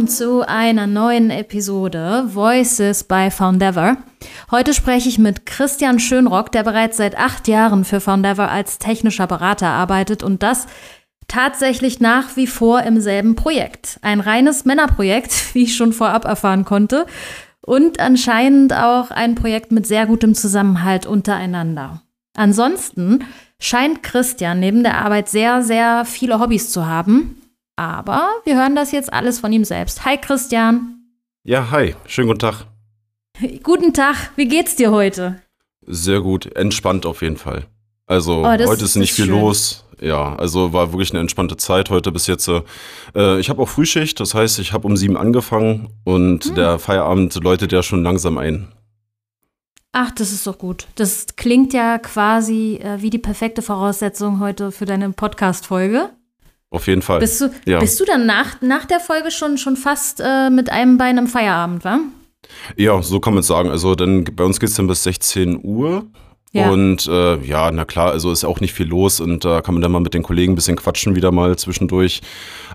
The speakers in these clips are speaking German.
Willkommen zu einer neuen Episode Voices by Foundever. Heute spreche ich mit Christian Schönrock, der bereits seit acht Jahren für Foundever als technischer Berater arbeitet und das tatsächlich nach wie vor im selben Projekt. Ein reines Männerprojekt, wie ich schon vorab erfahren konnte. Und anscheinend auch ein Projekt mit sehr gutem Zusammenhalt untereinander. Ansonsten scheint Christian neben der Arbeit sehr, sehr viele Hobbys zu haben. Aber wir hören das jetzt alles von ihm selbst. Hi Christian. Ja, hi. Schönen guten Tag. Guten Tag. Wie geht's dir heute? Sehr gut. Entspannt auf jeden Fall. Also oh, heute ist nicht viel schön. los. Ja, also war wirklich eine entspannte Zeit heute bis jetzt. Äh, ich habe auch Frühschicht, das heißt, ich habe um sieben angefangen und hm. der Feierabend läutet ja schon langsam ein. Ach, das ist doch gut. Das klingt ja quasi äh, wie die perfekte Voraussetzung heute für deine Podcast-Folge. Auf jeden Fall. Bist du, ja. bist du dann nach, nach der Folge schon, schon fast äh, mit einem Bein im Feierabend, wa? Ja, so kann man es sagen. Also dann bei uns geht es dann bis 16 Uhr. Ja. Und äh, ja, na klar, also ist auch nicht viel los und da äh, kann man dann mal mit den Kollegen ein bisschen quatschen wieder mal zwischendurch,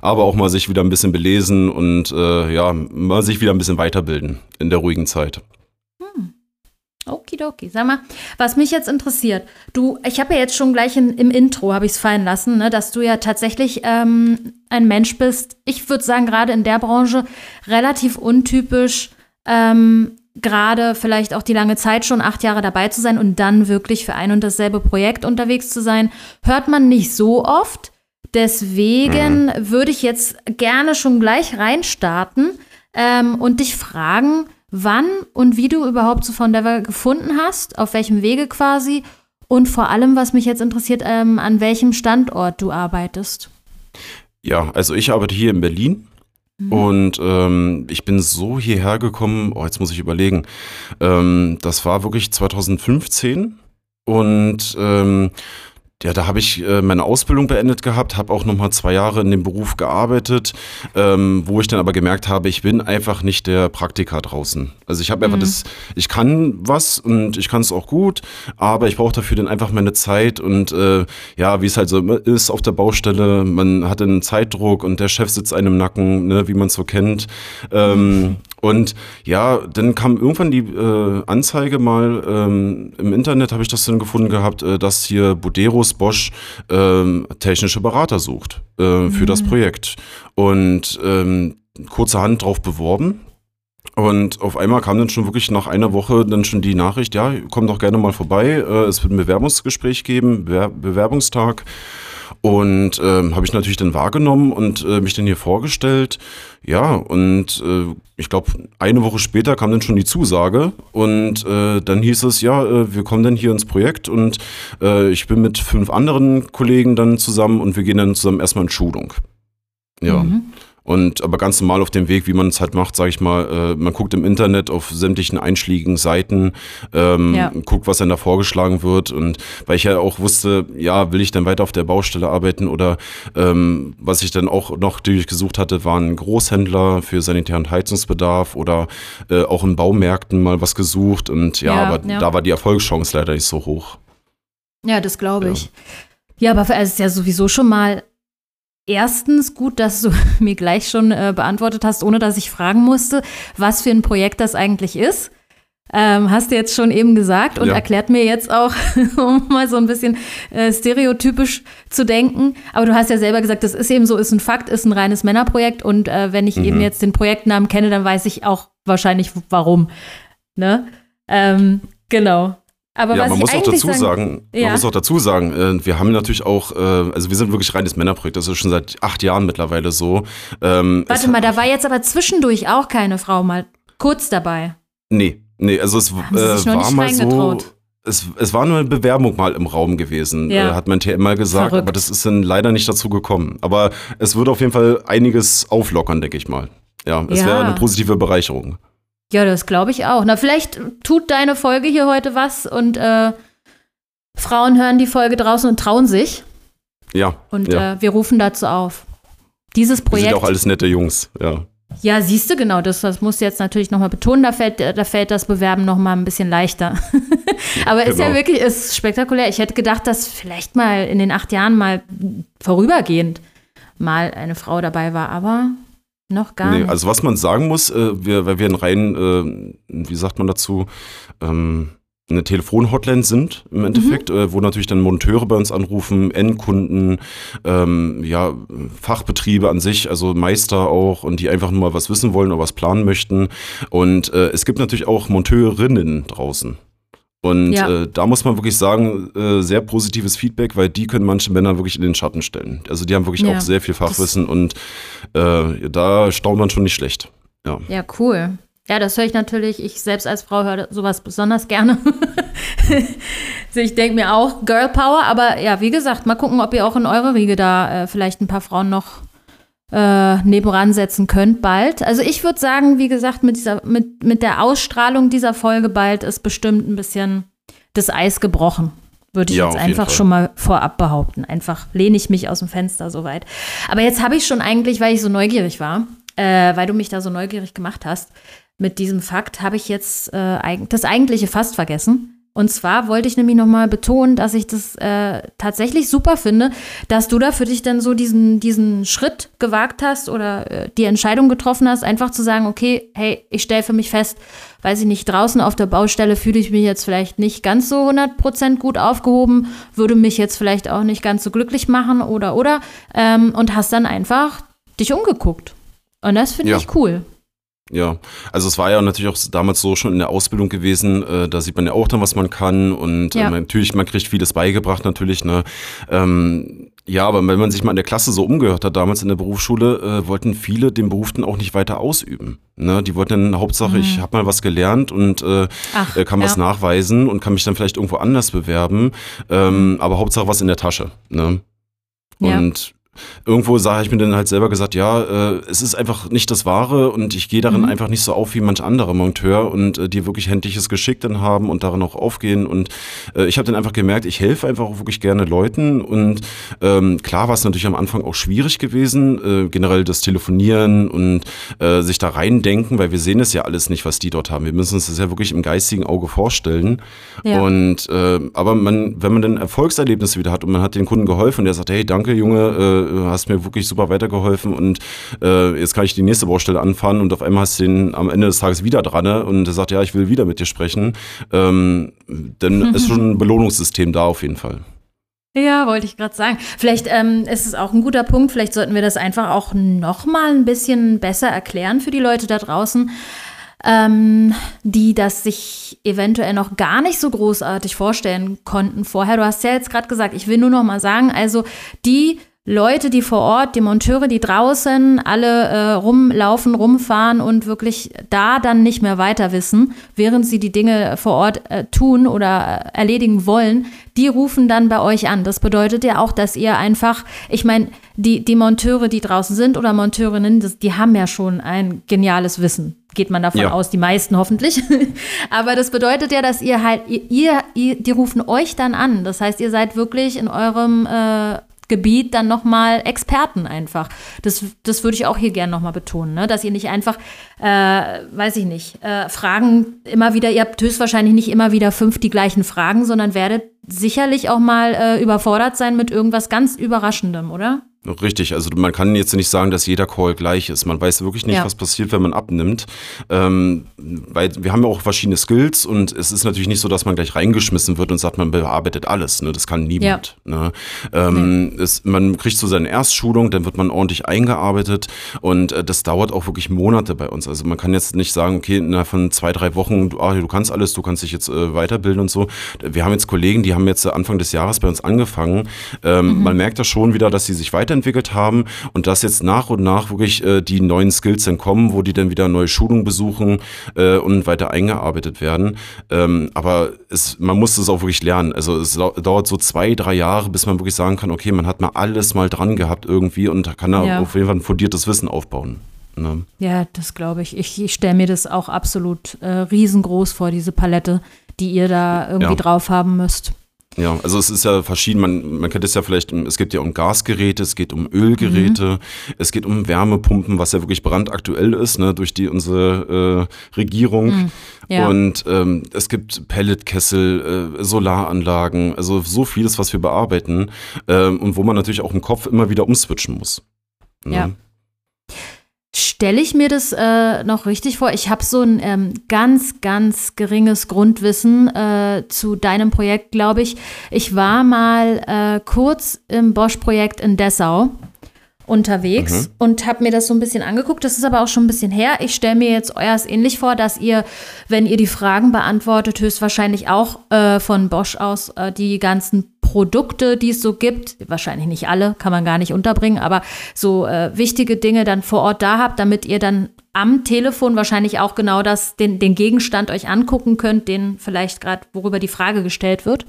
aber auch mal sich wieder ein bisschen belesen und äh, ja, mal sich wieder ein bisschen weiterbilden in der ruhigen Zeit. Okidoki. Sag mal, was mich jetzt interessiert, du, ich habe ja jetzt schon gleich in, im Intro, habe ich es fallen lassen, ne, dass du ja tatsächlich ähm, ein Mensch bist, ich würde sagen, gerade in der Branche relativ untypisch, ähm, gerade vielleicht auch die lange Zeit schon acht Jahre dabei zu sein und dann wirklich für ein und dasselbe Projekt unterwegs zu sein, hört man nicht so oft. Deswegen mhm. würde ich jetzt gerne schon gleich reinstarten ähm, und dich fragen, wann und wie du überhaupt zu Foundever gefunden hast, auf welchem Wege quasi und vor allem, was mich jetzt interessiert, ähm, an welchem Standort du arbeitest. Ja, also ich arbeite hier in Berlin. Mhm. Und ähm, ich bin so hierher gekommen, oh, jetzt muss ich überlegen, ähm, das war wirklich 2015 und ähm, ja, da habe ich äh, meine Ausbildung beendet gehabt, habe auch noch mal zwei Jahre in dem Beruf gearbeitet, ähm, wo ich dann aber gemerkt habe, ich bin einfach nicht der Praktiker draußen. Also ich habe einfach mhm. das, ich kann was und ich kann es auch gut, aber ich brauche dafür dann einfach meine Zeit und äh, ja, wie es halt so ist auf der Baustelle, man hat einen Zeitdruck und der Chef sitzt einem im Nacken, ne, wie man es so kennt. Ähm, und ja, dann kam irgendwann die äh, Anzeige mal ähm, im Internet, habe ich das dann gefunden gehabt, äh, dass hier Buderus Bosch ähm, technische Berater sucht äh, mhm. für das mhm. Projekt. Und ähm, kurzerhand drauf beworben. Und auf einmal kam dann schon wirklich nach einer Woche dann schon die Nachricht, ja, komm doch gerne mal vorbei, äh, es wird ein Bewerbungsgespräch geben, Bewer Bewerbungstag. Und ähm, habe ich natürlich dann wahrgenommen und äh, mich dann hier vorgestellt. Ja, und äh, ich glaube, eine Woche später kam dann schon die Zusage und äh, dann hieß es, ja, äh, wir kommen dann hier ins Projekt und äh, ich bin mit fünf anderen Kollegen dann zusammen und wir gehen dann zusammen erstmal in Schulung. Ja. Mhm. Und aber ganz normal auf dem Weg, wie man es halt macht, sage ich mal, äh, man guckt im Internet auf sämtlichen einschlägigen Seiten, ähm, ja. guckt, was dann da vorgeschlagen wird. Und weil ich ja auch wusste, ja, will ich dann weiter auf der Baustelle arbeiten oder ähm, was ich dann auch noch durchgesucht hatte, waren Großhändler für Sanitär- und Heizungsbedarf oder äh, auch in Baumärkten mal was gesucht. Und ja, ja aber ja. da war die Erfolgschance leider nicht so hoch. Ja, das glaube ich. Ja, aber es ist ja sowieso schon mal Erstens gut, dass du mir gleich schon äh, beantwortet hast, ohne dass ich fragen musste, was für ein Projekt das eigentlich ist. Ähm, hast du jetzt schon eben gesagt und ja. erklärt mir jetzt auch, um mal so ein bisschen äh, stereotypisch zu denken. Aber du hast ja selber gesagt, das ist eben so, ist ein Fakt, ist ein reines Männerprojekt. Und äh, wenn ich mhm. eben jetzt den Projektnamen kenne, dann weiß ich auch wahrscheinlich warum. Ne? Ähm, genau. Aber ja, man muss auch dazu sagen, ja. man muss auch dazu sagen, äh, wir haben natürlich auch, äh, also wir sind wirklich reines Männerprojekt, das ist schon seit acht Jahren mittlerweile so. Ähm, Warte mal, da war jetzt aber zwischendurch auch keine Frau mal kurz dabei. Nee, nee, also es äh, war mal so. Es, es war nur eine Bewerbung mal im Raum gewesen, ja. äh, hat mein TM mal gesagt, Verrückt. aber das ist dann leider nicht dazu gekommen. Aber es würde auf jeden Fall einiges auflockern, denke ich mal. Ja, es ja. wäre eine positive Bereicherung. Ja, das glaube ich auch. Na, vielleicht tut deine Folge hier heute was und äh, Frauen hören die Folge draußen und trauen sich. Ja. Und ja. Äh, wir rufen dazu auf. Dieses Projekt. sind auch alles nette Jungs, ja. Ja, siehst du, genau, das, das musst du jetzt natürlich nochmal betonen, da fällt, da fällt das Bewerben nochmal ein bisschen leichter. Aber genau. ist ja genau. wirklich, ist spektakulär. Ich hätte gedacht, dass vielleicht mal in den acht Jahren mal vorübergehend mal eine Frau dabei war, aber Noch gar Nee, nicht. also was man sagen muss, äh, wir, weil wir ein rein, äh, wie sagt man dazu, ähm, eine Telefon-Hotline sind im Endeffekt, Mhm. äh, wo natürlich dann Monteure bei uns anrufen, Endkunden, ähm, ja, Fachbetriebe an sich, also Meister auch und die einfach nur mal was wissen wollen oder was planen möchten. Und äh, es gibt natürlich auch Monteurinnen draußen. Und Ja. äh, da muss man wirklich sagen, äh, sehr positives Feedback, weil die können manche Männer wirklich in den Schatten stellen. Also die haben wirklich Ja, auch sehr viel Fachwissen und äh, da staunt man schon nicht schlecht. Ja. Ja, cool. Ja, das höre ich natürlich. Ich selbst als Frau höre sowas besonders gerne. Also ich denke mir auch Girl Power, aber ja, wie gesagt, mal gucken, ob ihr auch in eurer Riege da äh, vielleicht ein paar Frauen noch äh, nebenan setzen könnt bald. Also ich würde sagen, wie gesagt, mit dieser, mit, mit der Ausstrahlung dieser Folge bald ist bestimmt ein bisschen das Eis gebrochen. Würde ich Ja, jetzt einfach schon mal vorab behaupten. Einfach lehne ich mich aus dem Fenster soweit. Aber jetzt habe ich schon eigentlich, weil ich so neugierig war, äh, weil du mich da so neugierig gemacht hast, mit diesem Fakt habe ich jetzt äh, das Eigentliche fast vergessen. Und zwar wollte ich nämlich nochmal betonen, dass ich das äh, tatsächlich super finde, dass du da für dich dann so diesen, diesen Schritt gewagt hast oder äh, die Entscheidung getroffen hast, einfach zu sagen, okay, hey, ich stelle für mich fest, weiß ich nicht, draußen auf der Baustelle fühle ich mich jetzt vielleicht nicht ganz so 100% gut aufgehoben, würde mich jetzt vielleicht auch nicht ganz so glücklich machen oder, oder, ähm, und hast dann einfach dich umgeguckt. Und das finde Ja. ich cool. Ja, also es war ja natürlich auch damals so schon in der Ausbildung gewesen, äh, da sieht man ja auch dann, was man kann und Ja. äh, natürlich, man kriegt vieles beigebracht natürlich, ne. Ähm, ja, aber wenn man sich mal in der Klasse so umgehört hat, damals in der Berufsschule, äh, wollten viele den Beruf dann auch nicht weiter ausüben. Ne? Die wollten dann Hauptsache, ich habe mal was gelernt und äh, Mhm. Ach, äh, kann was ja. nachweisen und kann mich dann vielleicht irgendwo anders bewerben, ähm, aber Hauptsache was in der Tasche. Ne? Ja. Irgendwo sage ich mir dann halt selber gesagt, ja, äh, es ist einfach nicht das Wahre und ich gehe darin Mhm. einfach nicht so auf wie manch anderer Monteur und äh, die wirklich händliches Geschick dann haben und darin auch aufgehen und äh, ich habe dann einfach gemerkt, ich helfe einfach auch wirklich gerne Leuten und ähm, klar war es natürlich am Anfang auch schwierig gewesen, äh, generell das Telefonieren und äh, sich da reindenken, weil wir sehen es ja alles nicht, was die dort haben. Wir müssen uns das ja wirklich im geistigen Auge vorstellen Ja. und äh, aber man, wenn man dann Erfolgserlebnisse wieder hat und man hat den Kunden geholfen und der sagt, hey, danke Junge, äh, du hast mir wirklich super weitergeholfen und äh, jetzt kann ich die nächste Baustelle anfahren und auf einmal hast du den am Ende des Tages wieder dran ne? und er sagt, ja, ich will wieder mit dir sprechen, ähm, dann ist schon ein Belohnungssystem da auf jeden Fall. Ja, wollte ich gerade sagen. Vielleicht ähm, ist es auch ein guter Punkt. Vielleicht sollten wir das einfach auch noch mal ein bisschen besser erklären für die Leute da draußen, ähm, die das sich eventuell noch gar nicht so großartig vorstellen konnten vorher. Du hast ja jetzt gerade gesagt, ich will nur noch mal sagen, also die Leute, die vor Ort, die Monteure, die draußen alle äh, rumlaufen, rumfahren und wirklich da dann nicht mehr weiter wissen, während sie die Dinge vor Ort äh, tun oder äh, erledigen wollen, die rufen dann bei euch an. Das bedeutet ja auch, dass ihr einfach, ich meine, die, die Monteure, die draußen sind oder Monteurinnen, das, die haben ja schon ein geniales Wissen. Geht man davon Ja. aus, die meisten hoffentlich. Aber das bedeutet ja, dass ihr halt, ihr, ihr, ihr, die rufen euch dann an. Das heißt, ihr seid wirklich in eurem äh, Gebiet dann nochmal Experten einfach. Das, das würde ich auch hier gerne nochmal betonen, ne? dass ihr nicht einfach, äh, weiß ich nicht, äh, Fragen immer wieder, ihr habt höchstwahrscheinlich nicht immer wieder fünf die gleichen Fragen, sondern werdet sicherlich auch mal äh, überfordert sein mit irgendwas ganz Überraschendem, oder? Richtig, also man kann jetzt nicht sagen, dass jeder Call gleich ist. Man weiß wirklich nicht, Ja. was passiert, wenn man abnimmt. Ähm, weil wir haben ja auch verschiedene Skills und es ist natürlich nicht so, dass man gleich reingeschmissen wird und sagt, man bearbeitet alles. Ne? Das kann niemand. Ne? Ähm, es, man kriegt so seine Erstschulung, dann wird man ordentlich eingearbeitet und äh, das dauert auch wirklich Monate bei uns. Also man kann jetzt nicht sagen, okay, innerhalb von zwei, drei Wochen, du, ah, du kannst alles, du kannst dich jetzt äh, weiterbilden und so. Wir haben jetzt Kollegen, die haben jetzt äh, Anfang des Jahres bei uns angefangen. Ähm, Man merkt das schon wieder, dass sie sich weiterentwickelt haben und dass jetzt nach und nach wirklich äh, die neuen Skills dann kommen, wo die dann wieder neue Schulungen besuchen äh, und weiter eingearbeitet werden. Ähm, aber es, man muss es auch wirklich lernen. Also es dauert so zwei, drei Jahre, bis man wirklich sagen kann, okay, man hat mal alles mal dran gehabt irgendwie und kann da Ja. auf jeden Fall ein fundiertes Wissen aufbauen. Ne? Ja, das glaube ich. Ich, ich stelle mir das auch absolut äh, riesengroß vor, diese Palette, die ihr da irgendwie Ja. drauf haben müsst. Ja, also es ist ja verschieden, man, man kennt es ja vielleicht, es geht ja um Gasgeräte, es geht um Ölgeräte, es geht um Wärmepumpen, was ja wirklich brandaktuell ist, ne, durch die unsere äh, Regierung. Ja. Und ähm, es gibt Pelletkessel, äh, Solaranlagen, also so vieles, was wir bearbeiten ähm, und wo man natürlich auch im Kopf immer wieder umswitchen muss. Ne? Ja. Stelle ich mir das äh, noch richtig vor? Ich habe so ein ähm, ganz, ganz geringes Grundwissen äh, zu deinem Projekt, glaube ich. Ich war mal äh, kurz im Bosch-Projekt in Dessau unterwegs mhm. und habe mir das so ein bisschen angeguckt. Das ist aber auch schon ein bisschen her. Ich stelle mir jetzt euers ähnlich vor, dass ihr, wenn ihr die Fragen beantwortet, höchstwahrscheinlich auch äh, von Bosch aus äh, die ganzen Produkte, die es so gibt, wahrscheinlich nicht alle, kann man gar nicht unterbringen, aber so äh, wichtige Dinge dann vor Ort da habt, damit ihr dann am Telefon wahrscheinlich auch genau das, den, den Gegenstand euch angucken könnt, den vielleicht gerade, worüber die Frage gestellt wird.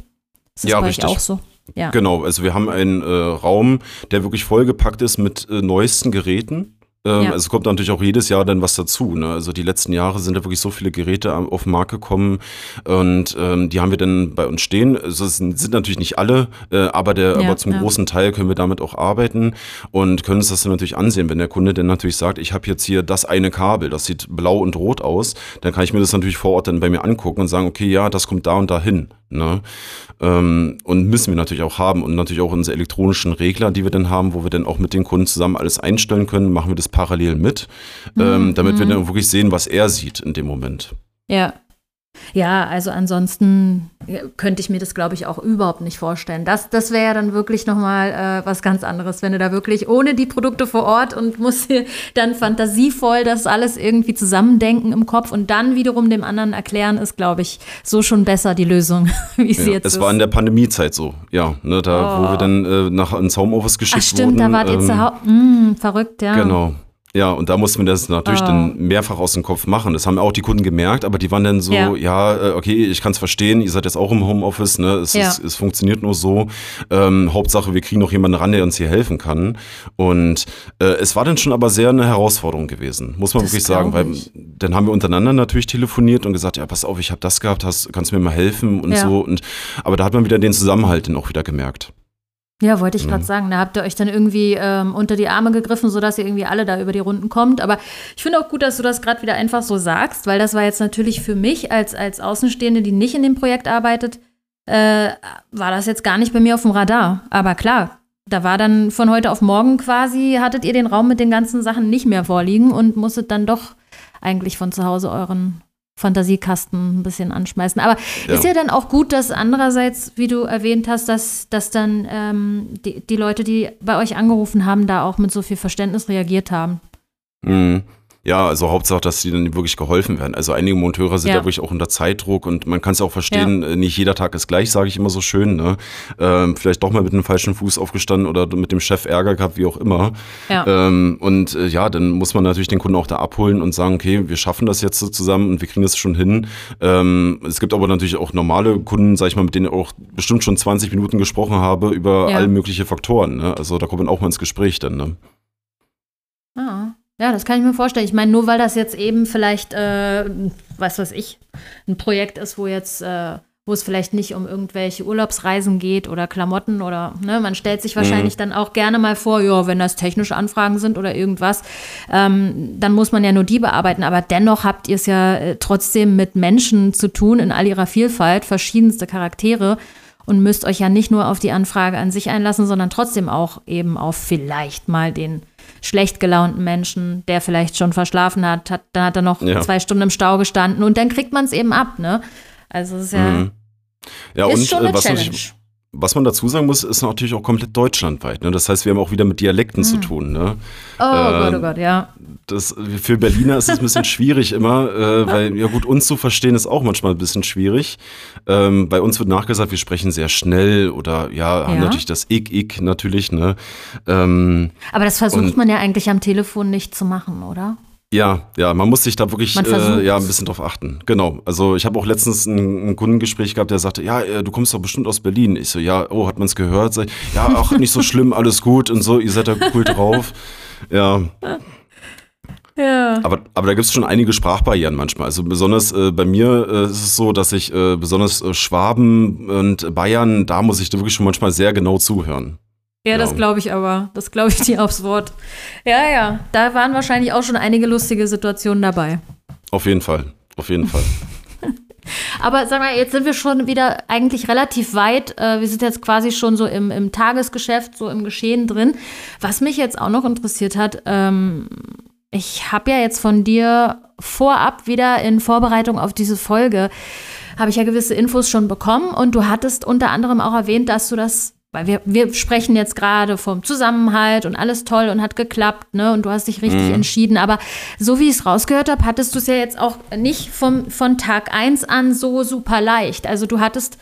Ist das ja, bei richtig. euch auch so? Ja. Genau, also wir haben einen äh, Raum, der wirklich vollgepackt ist mit äh, neuesten Geräten. Ähm, ja. Also kommt natürlich auch jedes Jahr dann was dazu. Ne? Also die letzten Jahre sind da wirklich so viele Geräte auf den Markt gekommen und ähm, die haben wir dann bei uns stehen. Also es sind, sind natürlich nicht alle, äh, aber, der, ja, aber zum ja. großen Teil können wir damit auch arbeiten und können uns das dann natürlich ansehen. Wenn der Kunde dann natürlich sagt, ich habe jetzt hier das eine Kabel, das sieht blau und rot aus, dann kann ich mir das natürlich vor Ort dann bei mir angucken und sagen, okay, ja, das kommt da und da hin. Ne? Ähm, und müssen wir natürlich auch haben und natürlich auch unsere elektronischen Regler, die wir dann haben, wo wir dann auch mit den Kunden zusammen alles einstellen können, machen wir das parallel mit, mhm. ähm, damit wir mhm. dann wirklich sehen, was er sieht in dem Moment. Ja, ja, also ansonsten könnte ich mir das, glaube ich, auch überhaupt nicht vorstellen. Das, das wäre ja dann wirklich nochmal äh, was ganz anderes, wenn du da wirklich ohne die Produkte vor Ort und musst dir dann fantasievoll das alles irgendwie zusammendenken im Kopf und dann wiederum dem anderen erklären, ist, glaube ich, so schon besser die Lösung, wie sie ja, jetzt es ist. Es war in der Pandemiezeit so, ja, ne, da, oh. wo wir dann äh, nach ins Homeoffice geschickt Ach, stimmt, wurden. da wart ihr ähm, zu Hause. Mm, verrückt, ja. Genau. Ja, und da mussten wir das natürlich oh. dann mehrfach aus dem Kopf machen. Das haben auch die Kunden gemerkt, aber die waren dann so, ja, ja äh, okay, ich kann es verstehen, ihr seid jetzt auch im Homeoffice, ne? Es, ja. ist, es funktioniert nur so. Ähm, Hauptsache, wir kriegen noch jemanden ran, der uns hier helfen kann. Und äh, es war dann schon aber sehr eine Herausforderung gewesen, muss man das wirklich sagen, weil dann haben wir untereinander natürlich telefoniert und gesagt, ja, pass auf, ich habe das gehabt, hast, kannst du mir mal helfen und ja. so. Und aber da hat man wieder den Zusammenhalt dann auch wieder gemerkt. Ja, wollte ich gerade mhm. sagen. Da habt ihr euch dann irgendwie ähm, unter die Arme gegriffen, sodass ihr irgendwie alle da über die Runden kommt. Aber ich finde auch gut, dass du das gerade wieder einfach so sagst, weil das war jetzt natürlich für mich als, als Außenstehende, die nicht in dem Projekt arbeitet, äh, war das jetzt gar nicht bei mir auf dem Radar. Aber klar, da war dann von heute auf morgen quasi, hattet ihr den Raum mit den ganzen Sachen nicht mehr vorliegen und musstet dann doch eigentlich von zu Hause euren Fantasiekasten ein bisschen anschmeißen. Aber ja. ist ja dann auch gut, dass andererseits, wie du erwähnt hast, dass, dass dann ähm, die, die Leute, die bei euch angerufen haben, da auch mit so viel Verständnis reagiert haben. Mhm. Ja, also Hauptsache, dass die dann wirklich geholfen werden. Also einige Monteure sind ja, ja wirklich auch unter Zeitdruck und man kann es auch verstehen, ja. Äh, nicht jeder Tag ist gleich, sage ich immer so schön. Ne? Ähm, vielleicht doch mal mit dem falschen Fuß aufgestanden oder mit dem Chef Ärger gehabt, wie auch immer. Ja. Ähm, und äh, ja, dann muss man natürlich den Kunden auch da abholen und sagen, okay, wir schaffen das jetzt so zusammen und wir kriegen das schon hin. Ähm, es gibt aber natürlich auch normale Kunden, sage ich mal, mit denen ich auch bestimmt schon 20 Minuten gesprochen habe über alle möglichen Faktoren. Ne? Also da kommt man auch mal ins Gespräch dann. Ne? Ja, das kann ich mir vorstellen. Ich meine, nur weil das jetzt eben vielleicht, äh, was weiß ich, ein Projekt ist, wo jetzt, äh, wo es vielleicht nicht um irgendwelche Urlaubsreisen geht oder Klamotten oder, ne, man stellt sich wahrscheinlich mhm. dann auch gerne mal vor, ja, wenn das technische Anfragen sind oder irgendwas, ähm, dann muss man ja nur die bearbeiten. Aber dennoch habt ihr es ja äh, trotzdem mit Menschen zu tun in all ihrer Vielfalt, verschiedenste Charaktere und müsst euch ja nicht nur auf die Anfrage an sich einlassen, sondern trotzdem auch eben auf vielleicht mal den schlecht gelaunten Menschen, der vielleicht schon verschlafen hat, hat dann hat er noch ja. zwei Stunden im Stau gestanden und dann kriegt man es eben ab, ne? Also es ist ja, mhm. ja ist schon eine äh, was Challenge. Was man dazu sagen muss, ist natürlich auch komplett deutschlandweit. Ne? Das heißt, wir haben auch wieder mit Dialekten mhm. zu tun. Ne? Oh äh, Gott, oh Gott, ja. Das, für Berliner ist es ein bisschen schwierig immer, äh, weil, ja gut, uns zu verstehen ist auch manchmal ein bisschen schwierig. Ähm, bei uns wird nachgesagt, wir sprechen sehr schnell oder ja, ja. haben natürlich das Ik, Ik natürlich. Ne? Ähm, Aber das versucht man ja eigentlich am Telefon nicht zu machen, oder? Ja, ja, man muss sich da wirklich äh, ja, ein bisschen drauf achten. Genau. Also ich habe auch letztens ein, ein, Kundengespräch gehabt, der sagte, ja, äh, du kommst doch bestimmt aus Berlin. Ich so, ja, oh, hat man es gehört? Ich, ja, auch nicht so schlimm, alles gut und so, ihr seid da cool drauf. Ja. Ja. Aber, aber da gibt es schon einige Sprachbarrieren manchmal. Also besonders äh, bei mir äh, ist es so, dass ich äh, besonders äh, Schwaben und Bayern, da muss ich da wirklich schon manchmal sehr genau zuhören. Ja, das glaube ich aber. Das glaube ich dir aufs Wort. Ja, ja. Da waren wahrscheinlich auch schon einige lustige Situationen dabei. Auf jeden Fall. Auf jeden Fall. aber sag mal, jetzt sind wir schon wieder eigentlich relativ weit. Äh, wir sind jetzt quasi schon so im, im Tagesgeschäft, so im Geschehen drin. Was mich jetzt auch noch interessiert hat, ähm, ich habe ja jetzt von dir vorab wieder in Vorbereitung auf diese Folge, habe ich ja gewisse Infos schon bekommen und du hattest unter anderem auch erwähnt, dass du das weil wir, wir sprechen jetzt gerade vom Zusammenhalt und alles toll und hat geklappt, ne? Und du hast dich richtig mhm. entschieden. Aber so wie ich es rausgehört habe, hattest du es ja jetzt auch nicht vom, von Tag 1 an so super leicht. Also du hattest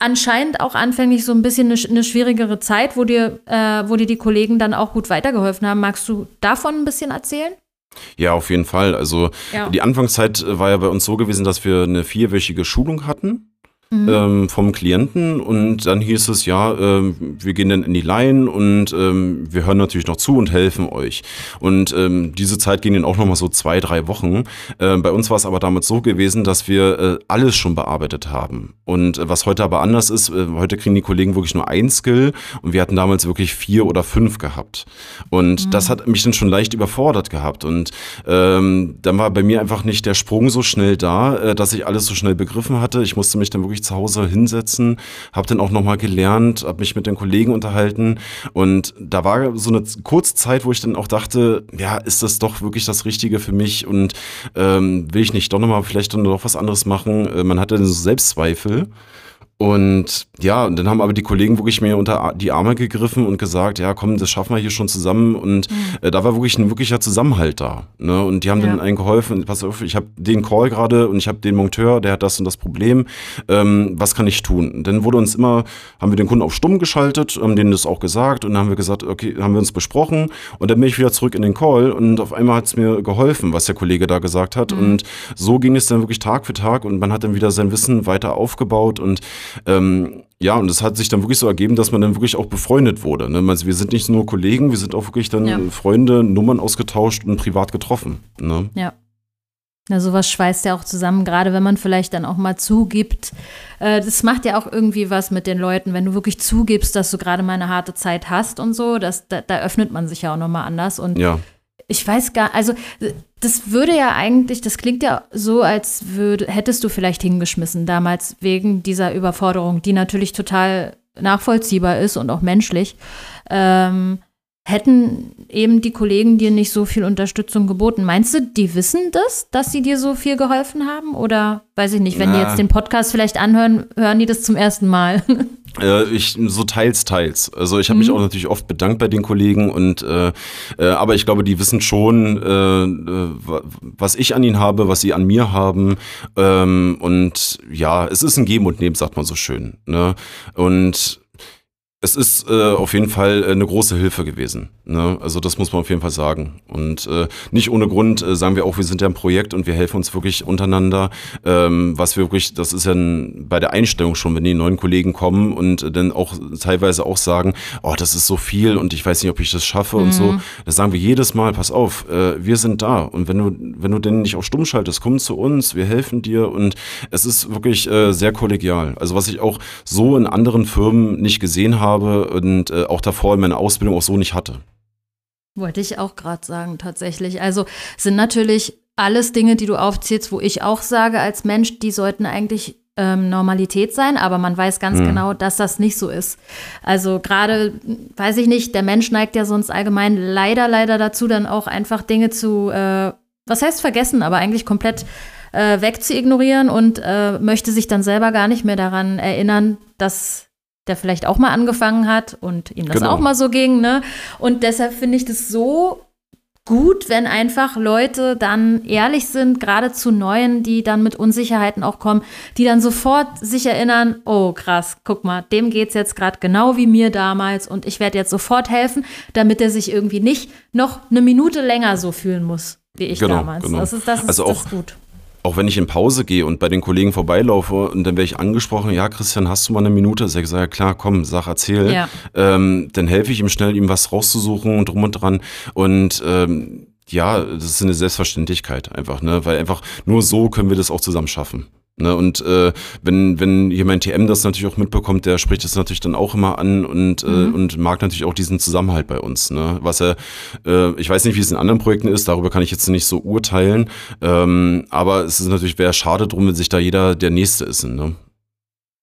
anscheinend auch anfänglich so ein bisschen eine, eine schwierigere Zeit, wo dir, äh, wo dir die Kollegen dann auch gut weitergeholfen haben. Magst du davon ein bisschen erzählen? Ja, auf jeden Fall. Also ja. die Anfangszeit war ja bei uns so gewesen, dass wir eine vierwöchige Schulung hatten. Mhm. Ähm, vom Klienten und dann hieß es, ja, äh, wir gehen dann in die Line und ähm, wir hören natürlich noch zu und helfen euch. Und ähm, diese Zeit ging dann auch nochmal so zwei, drei Wochen. Äh, bei uns war es aber damals so gewesen, dass wir äh, alles schon bearbeitet haben. Und äh, was heute aber anders ist, äh, heute kriegen die Kollegen wirklich nur ein Skill und wir hatten damals wirklich vier oder fünf gehabt. Und mhm. das hat mich dann schon leicht überfordert gehabt. Und ähm, dann war bei mir einfach nicht der Sprung so schnell da, äh, dass ich alles so schnell begriffen hatte. Ich musste mich dann wirklich zu Hause hinsetzen, habe dann auch nochmal gelernt, habe mich mit den Kollegen unterhalten und da war so eine kurze Zeit, wo ich dann auch dachte, ja, ist das doch wirklich das Richtige für mich und ähm, will ich nicht doch nochmal vielleicht dann doch was anderes machen? Äh, man hatte dann so Selbstzweifel. Und ja, und dann haben aber die Kollegen wirklich mir unter die Arme gegriffen und gesagt, ja, komm, das schaffen wir hier schon zusammen. Und mhm. äh, da war wirklich ein wirklicher Zusammenhalt da. Ne? Und die haben ja. dann einen geholfen, pass auf, ich habe den Call gerade und ich habe den Monteur, der hat das und das Problem. Ähm, was kann ich tun? Und dann wurde uns immer, haben wir den Kunden auf stumm geschaltet, haben denen das auch gesagt und dann haben wir gesagt, okay, haben wir uns besprochen und dann bin ich wieder zurück in den Call und auf einmal hat es mir geholfen, was der Kollege da gesagt hat. Mhm. Und so ging es dann wirklich Tag für Tag und man hat dann wieder sein Wissen weiter aufgebaut und ähm, ja, und es hat sich dann wirklich so ergeben, dass man dann wirklich auch befreundet wurde. Ne? Also wir sind nicht nur Kollegen, wir sind auch wirklich dann ja. Freunde, Nummern ausgetauscht und privat getroffen. Ne? Ja. Ja, sowas schweißt ja auch zusammen, gerade wenn man vielleicht dann auch mal zugibt. Äh, das macht ja auch irgendwie was mit den Leuten, wenn du wirklich zugibst, dass du gerade mal eine harte Zeit hast und so. Das, da, da öffnet man sich ja auch nochmal anders. Und ja ich weiß gar, also das würde ja eigentlich, das klingt ja so, als würde, hättest du vielleicht hingeschmissen damals wegen dieser Überforderung, die natürlich total nachvollziehbar ist und auch menschlich. Ähm, hätten eben die Kollegen dir nicht so viel Unterstützung geboten. Meinst du, die wissen das, dass sie dir so viel geholfen haben? Oder weiß ich nicht, wenn Na. die jetzt den Podcast vielleicht anhören, hören die das zum ersten Mal? Äh, ich so teils, teils. Also ich habe mhm. mich auch natürlich oft bedankt bei den Kollegen und äh, äh, aber ich glaube, die wissen schon, äh, äh was ich an ihnen habe, was sie an mir haben. Ähm, und ja, es ist ein Geben und Nehmen, sagt man so schön. Ne? Und es ist äh, auf jeden Fall äh, eine große Hilfe gewesen. Ne? Also das muss man auf jeden Fall sagen. Und äh, nicht ohne Grund äh, sagen wir auch, wir sind ja ein Projekt und wir helfen uns wirklich untereinander. Ähm, was wir wirklich, das ist ja ein, bei der Einstellung schon, wenn die neuen Kollegen kommen und dann auch teilweise auch sagen, oh, das ist so viel und ich weiß nicht, ob ich das schaffe mhm. und so. Mhm. Da sagen wir jedes Mal, pass auf, äh, wir sind da. Und wenn du, wenn du denn nicht auf Stumm schaltest, komm zu uns, wir helfen dir und es ist wirklich äh, sehr kollegial. Also was ich auch so in anderen Firmen nicht gesehen habe, habe und äh, auch davor in meiner Ausbildung auch so nicht hatte. Wollte ich auch gerade sagen, tatsächlich. Also sind natürlich alles Dinge, die du aufzählst, wo ich auch sage, als Mensch, die sollten eigentlich ähm, Normalität sein, aber man weiß ganz hm. genau, dass das nicht so ist. Also gerade, weiß ich nicht, der Mensch neigt ja sonst allgemein leider, leider dazu, dann auch einfach Dinge zu, äh, was heißt vergessen, aber eigentlich komplett äh, wegzuignorieren und äh, möchte sich dann selber gar nicht mehr daran erinnern, dass der vielleicht auch mal angefangen hat und ihm das genau. auch mal so ging. Ne? Und deshalb finde ich das so gut, wenn einfach Leute dann ehrlich sind, gerade zu Neuen, die dann mit Unsicherheiten auch kommen, die dann sofort sich erinnern, oh krass, guck mal, dem geht es jetzt gerade genau wie mir damals und ich werde jetzt sofort helfen, damit er sich irgendwie nicht noch eine Minute länger so fühlen muss, wie ich genau, damals. Genau. Das ist, das ist, also auch, das ist gut auch wenn ich in Pause gehe und bei den Kollegen vorbeilaufe und dann werde ich angesprochen, ja, Christian, hast du mal eine Minute? Sag ich, ja klar, komm, sag, erzähl. Ja. Ähm, dann helfe ich ihm schnell, ihm was rauszusuchen und drum und dran. Und ähm, ja, das ist eine Selbstverständlichkeit einfach, ne? Weil einfach nur so können wir das auch zusammen schaffen. Ne, und äh, wenn, wenn hier mein TM das natürlich auch mitbekommt, der spricht das natürlich dann auch immer an und, äh, mhm. äh, und mag natürlich auch diesen Zusammenhalt bei uns. Ne? Was er, äh, ich weiß nicht, wie es in anderen Projekten ist, darüber kann ich jetzt nicht so urteilen. Ähm, aber es ist natürlich, wäre schade drum, wenn sich da jeder der Nächste ist. Ne?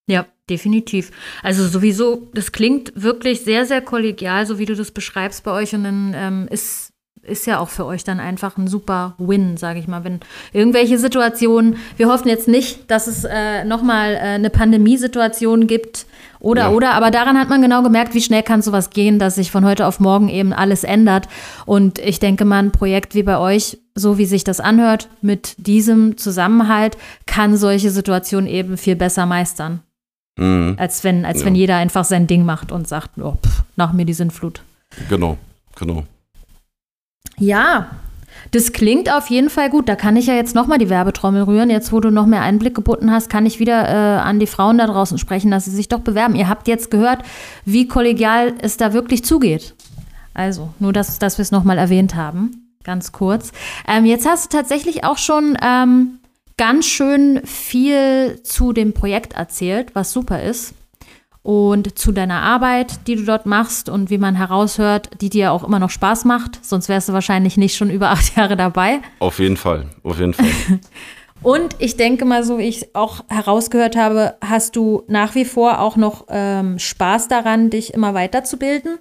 Ja, definitiv. Also sowieso, das klingt wirklich sehr, sehr kollegial, so wie du das beschreibst bei euch. Und dann ähm, ist ist ja auch für euch dann einfach ein super Win, sage ich mal. Wenn irgendwelche Situationen, wir hoffen jetzt nicht, dass es äh, nochmal äh, eine Pandemiesituation gibt oder, ja. oder, aber daran hat man genau gemerkt, wie schnell kann sowas gehen, dass sich von heute auf morgen eben alles ändert. Und ich denke mal, ein Projekt wie bei euch, so wie sich das anhört, mit diesem Zusammenhalt, kann solche Situationen eben viel besser meistern. Mhm. Als wenn, als ja. wenn jeder einfach sein Ding macht und sagt, oh, pff, nach mir die Sintflut. Genau, genau. Ja, das klingt auf jeden Fall gut. Da kann ich ja jetzt nochmal die Werbetrommel rühren. Jetzt, wo du noch mehr Einblick geboten hast, kann ich wieder äh, an die Frauen da draußen sprechen, dass sie sich doch bewerben. Ihr habt jetzt gehört, wie kollegial es da wirklich zugeht. Also, nur, dass, dass wir es nochmal erwähnt haben. Ganz kurz. Ähm, jetzt hast du tatsächlich auch schon ähm, ganz schön viel zu dem Projekt erzählt, was super ist und zu deiner Arbeit, die du dort machst und wie man heraushört, die dir auch immer noch Spaß macht. Sonst wärst du wahrscheinlich nicht schon über acht Jahre dabei. Auf jeden Fall, auf jeden Fall. und ich denke mal, so wie ich auch herausgehört habe, hast du nach wie vor auch noch ähm, Spaß daran, dich immer weiterzubilden?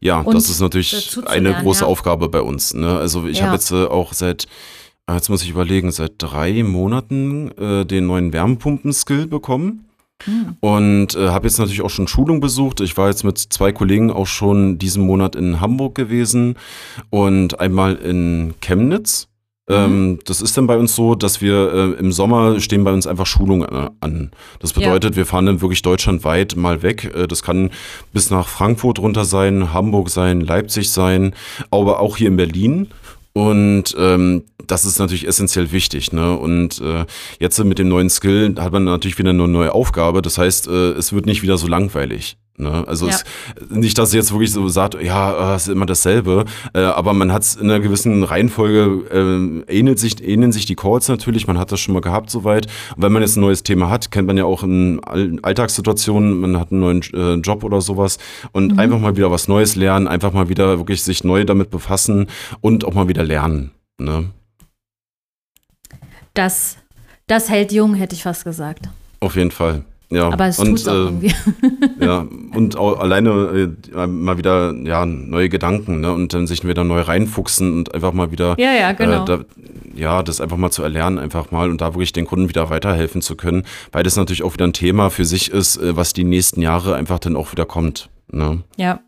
Ja, das ist natürlich eine große ja. Aufgabe bei uns. Ne? Also ich ja. habe jetzt äh, auch seit ah, Jetzt muss ich überlegen, seit drei Monaten äh, den neuen Wärmepumpen-Skill bekommen. Und äh, habe jetzt natürlich auch schon Schulung besucht. Ich war jetzt mit zwei Kollegen auch schon diesen Monat in Hamburg gewesen und einmal in Chemnitz. Mhm. Ähm, das ist dann bei uns so, dass wir äh, im Sommer stehen bei uns einfach Schulungen äh, an. Das bedeutet, ja. wir fahren dann wirklich deutschlandweit mal weg. Äh, das kann bis nach Frankfurt runter sein, Hamburg sein, Leipzig sein, aber auch hier in Berlin. Und ähm, das ist natürlich essentiell wichtig. Ne? Und äh, jetzt mit dem neuen Skill hat man natürlich wieder eine neue Aufgabe. Das heißt, äh, es wird nicht wieder so langweilig. Ne? Also ja. es, nicht, dass ihr jetzt wirklich so sagt, ja, äh, es ist immer dasselbe, äh, aber man hat es in einer gewissen Reihenfolge, äh, ähnelt sich, ähneln sich die Calls natürlich, man hat das schon mal gehabt soweit. Und wenn man jetzt ein neues Thema hat, kennt man ja auch in Alltagssituationen, man hat einen neuen äh, Job oder sowas und mhm. einfach mal wieder was Neues lernen, einfach mal wieder wirklich sich neu damit befassen und auch mal wieder lernen. Ne? Das, das hält jung, hätte ich fast gesagt. Auf jeden Fall. Ja, aber es und, auch äh, irgendwie. ja, und alleine äh, mal wieder ja, neue Gedanken ne? und dann sich wieder neu reinfuchsen und einfach mal wieder ja, ja, genau. Äh, da, ja, das einfach mal zu erlernen, einfach mal und da wirklich den Kunden wieder weiterhelfen zu können, weil das natürlich auch wieder ein Thema für sich ist, äh, was die nächsten Jahre einfach dann auch wieder kommt. Ne? Ja,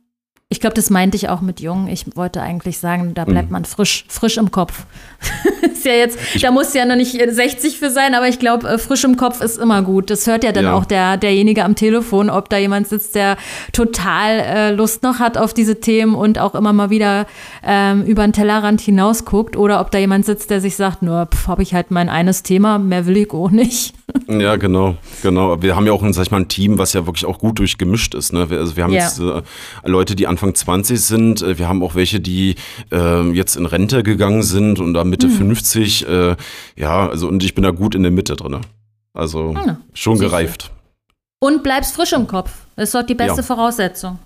ich glaube, das meinte ich auch mit jung. Ich wollte eigentlich sagen, da bleibt mhm. man frisch, frisch im Kopf. ist ja jetzt, ich, da muss ja noch nicht 60 für sein, aber ich glaube, äh, frisch im Kopf ist immer gut. Das hört ja dann ja. auch der, derjenige am Telefon, ob da jemand sitzt, der total äh, Lust noch hat auf diese Themen und auch immer mal wieder ähm, über den Tellerrand hinaus guckt oder ob da jemand sitzt, der sich sagt, nur habe ich halt mein eines Thema, mehr will ich auch nicht. Ja, genau, genau. Wir haben ja auch ein, sag ich mal, ein Team, was ja wirklich auch gut durchgemischt ist. Ne? Also wir haben ja. jetzt äh, Leute, die Anfang 20 sind. Äh, wir haben auch welche, die äh, jetzt in Rente gegangen sind und da Mitte mhm. 50. Äh, ja, also und ich bin da gut in der Mitte drin. Also ja, schon gereift. Und bleibst frisch im Kopf. Das ist doch die beste ja. Voraussetzung.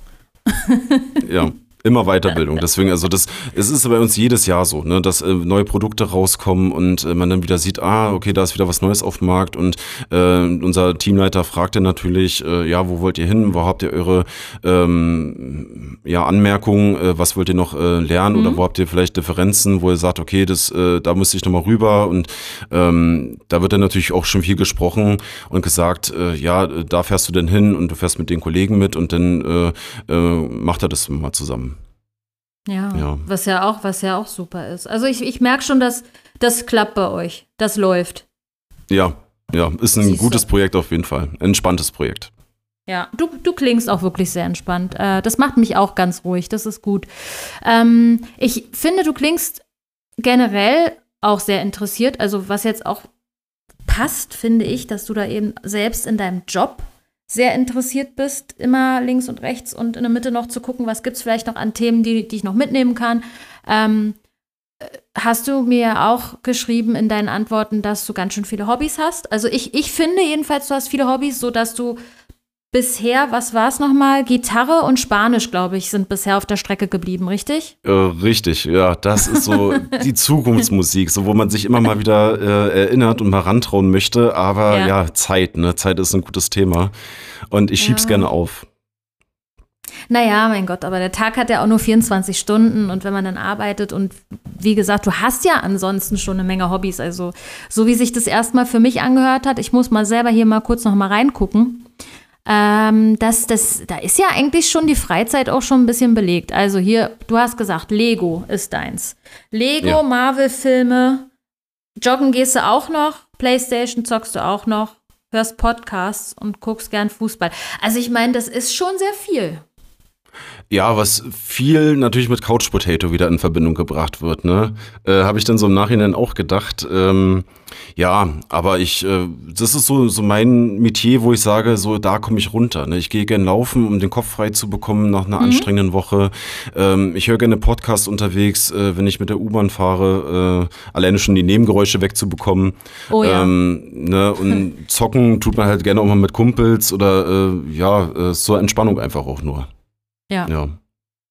ja. Immer Weiterbildung. Deswegen, also das, es ist bei uns jedes Jahr so, ne, dass äh, neue Produkte rauskommen und äh, man dann wieder sieht, ah, okay, da ist wieder was Neues auf dem Markt und äh, unser Teamleiter fragt dann natürlich, äh, ja, wo wollt ihr hin? Wo habt ihr eure ähm, ja, Anmerkungen? Äh, was wollt ihr noch äh, lernen? Mhm. Oder wo habt ihr vielleicht Differenzen, wo ihr sagt, okay, das, äh, da müsste ich nochmal rüber und ähm, da wird dann natürlich auch schon viel gesprochen und gesagt, ja, da fährst du denn hin und du fährst mit den Kollegen mit und dann macht er das mal zusammen. Ja, ja, was ja auch, was ja auch super ist. Also ich, ich merke schon, dass das klappt bei euch. Das läuft. Ja, ja, ist ein Siehst gutes? Projekt auf jeden Fall. Ein entspanntes Projekt. Ja, du, du klingst auch wirklich sehr entspannt. Äh, das macht mich auch ganz ruhig. Das ist gut. Ähm, ich finde, du klingst generell auch sehr interessiert. Also was jetzt auch passt, finde ich, dass du da eben selbst in deinem Job sehr interessiert bist, immer links und rechts und in der Mitte noch zu gucken, was gibt es vielleicht noch an Themen, die, die ich noch mitnehmen kann. Ähm, äh, hast du mir auch geschrieben in deinen Antworten, dass du ganz schön viele Hobbys hast? Also ich, ich finde jedenfalls, du hast viele Hobbys, sodass du bisher, was war es nochmal? Gitarre und Spanisch, glaube ich, sind bisher auf der Strecke geblieben, richtig? Äh, richtig, ja. Das ist so die Zukunftsmusik, so wo man sich immer mal wieder äh, erinnert und mal rantrauen möchte. Aber ja. ja, Zeit, ne? Zeit ist ein gutes Thema. Und ich schieb's ja. gerne auf. Naja, mein Gott, aber der Tag hat ja auch nur 24 Stunden und wenn man dann arbeitet und wie gesagt, du hast ja ansonsten schon eine Menge Hobbys. Also, so wie sich das erstmal für mich angehört hat, ich muss mal selber hier mal kurz noch mal reingucken. Ähm, das, das, da ist ja eigentlich schon die Freizeit auch schon ein bisschen belegt. Also hier, du hast gesagt, Lego ist deins. Lego, ja. Marvel-Filme, Joggen gehst du auch noch, Playstation zockst du auch noch, hörst Podcasts und guckst gern Fußball. Also ich meine, das ist schon sehr viel. Ja, was viel natürlich mit Couch Potato wieder in Verbindung gebracht wird, ne? Äh, Habe ich dann so im Nachhinein auch gedacht. Ähm, ja, aber ich, äh, das ist so, so mein Metier, wo ich sage, so da komme ich runter. Ne? Ich gehe gerne laufen, um den Kopf frei zu bekommen nach einer mhm. anstrengenden Woche. Ähm, ich höre gerne Podcasts unterwegs, äh, wenn ich mit der U-Bahn fahre, äh, alleine schon die Nebengeräusche wegzubekommen. Oh ja. Ähm, ne? Und zocken tut man halt gerne auch mal mit Kumpels oder äh, ja, äh, so Entspannung einfach auch nur. Ja. ja.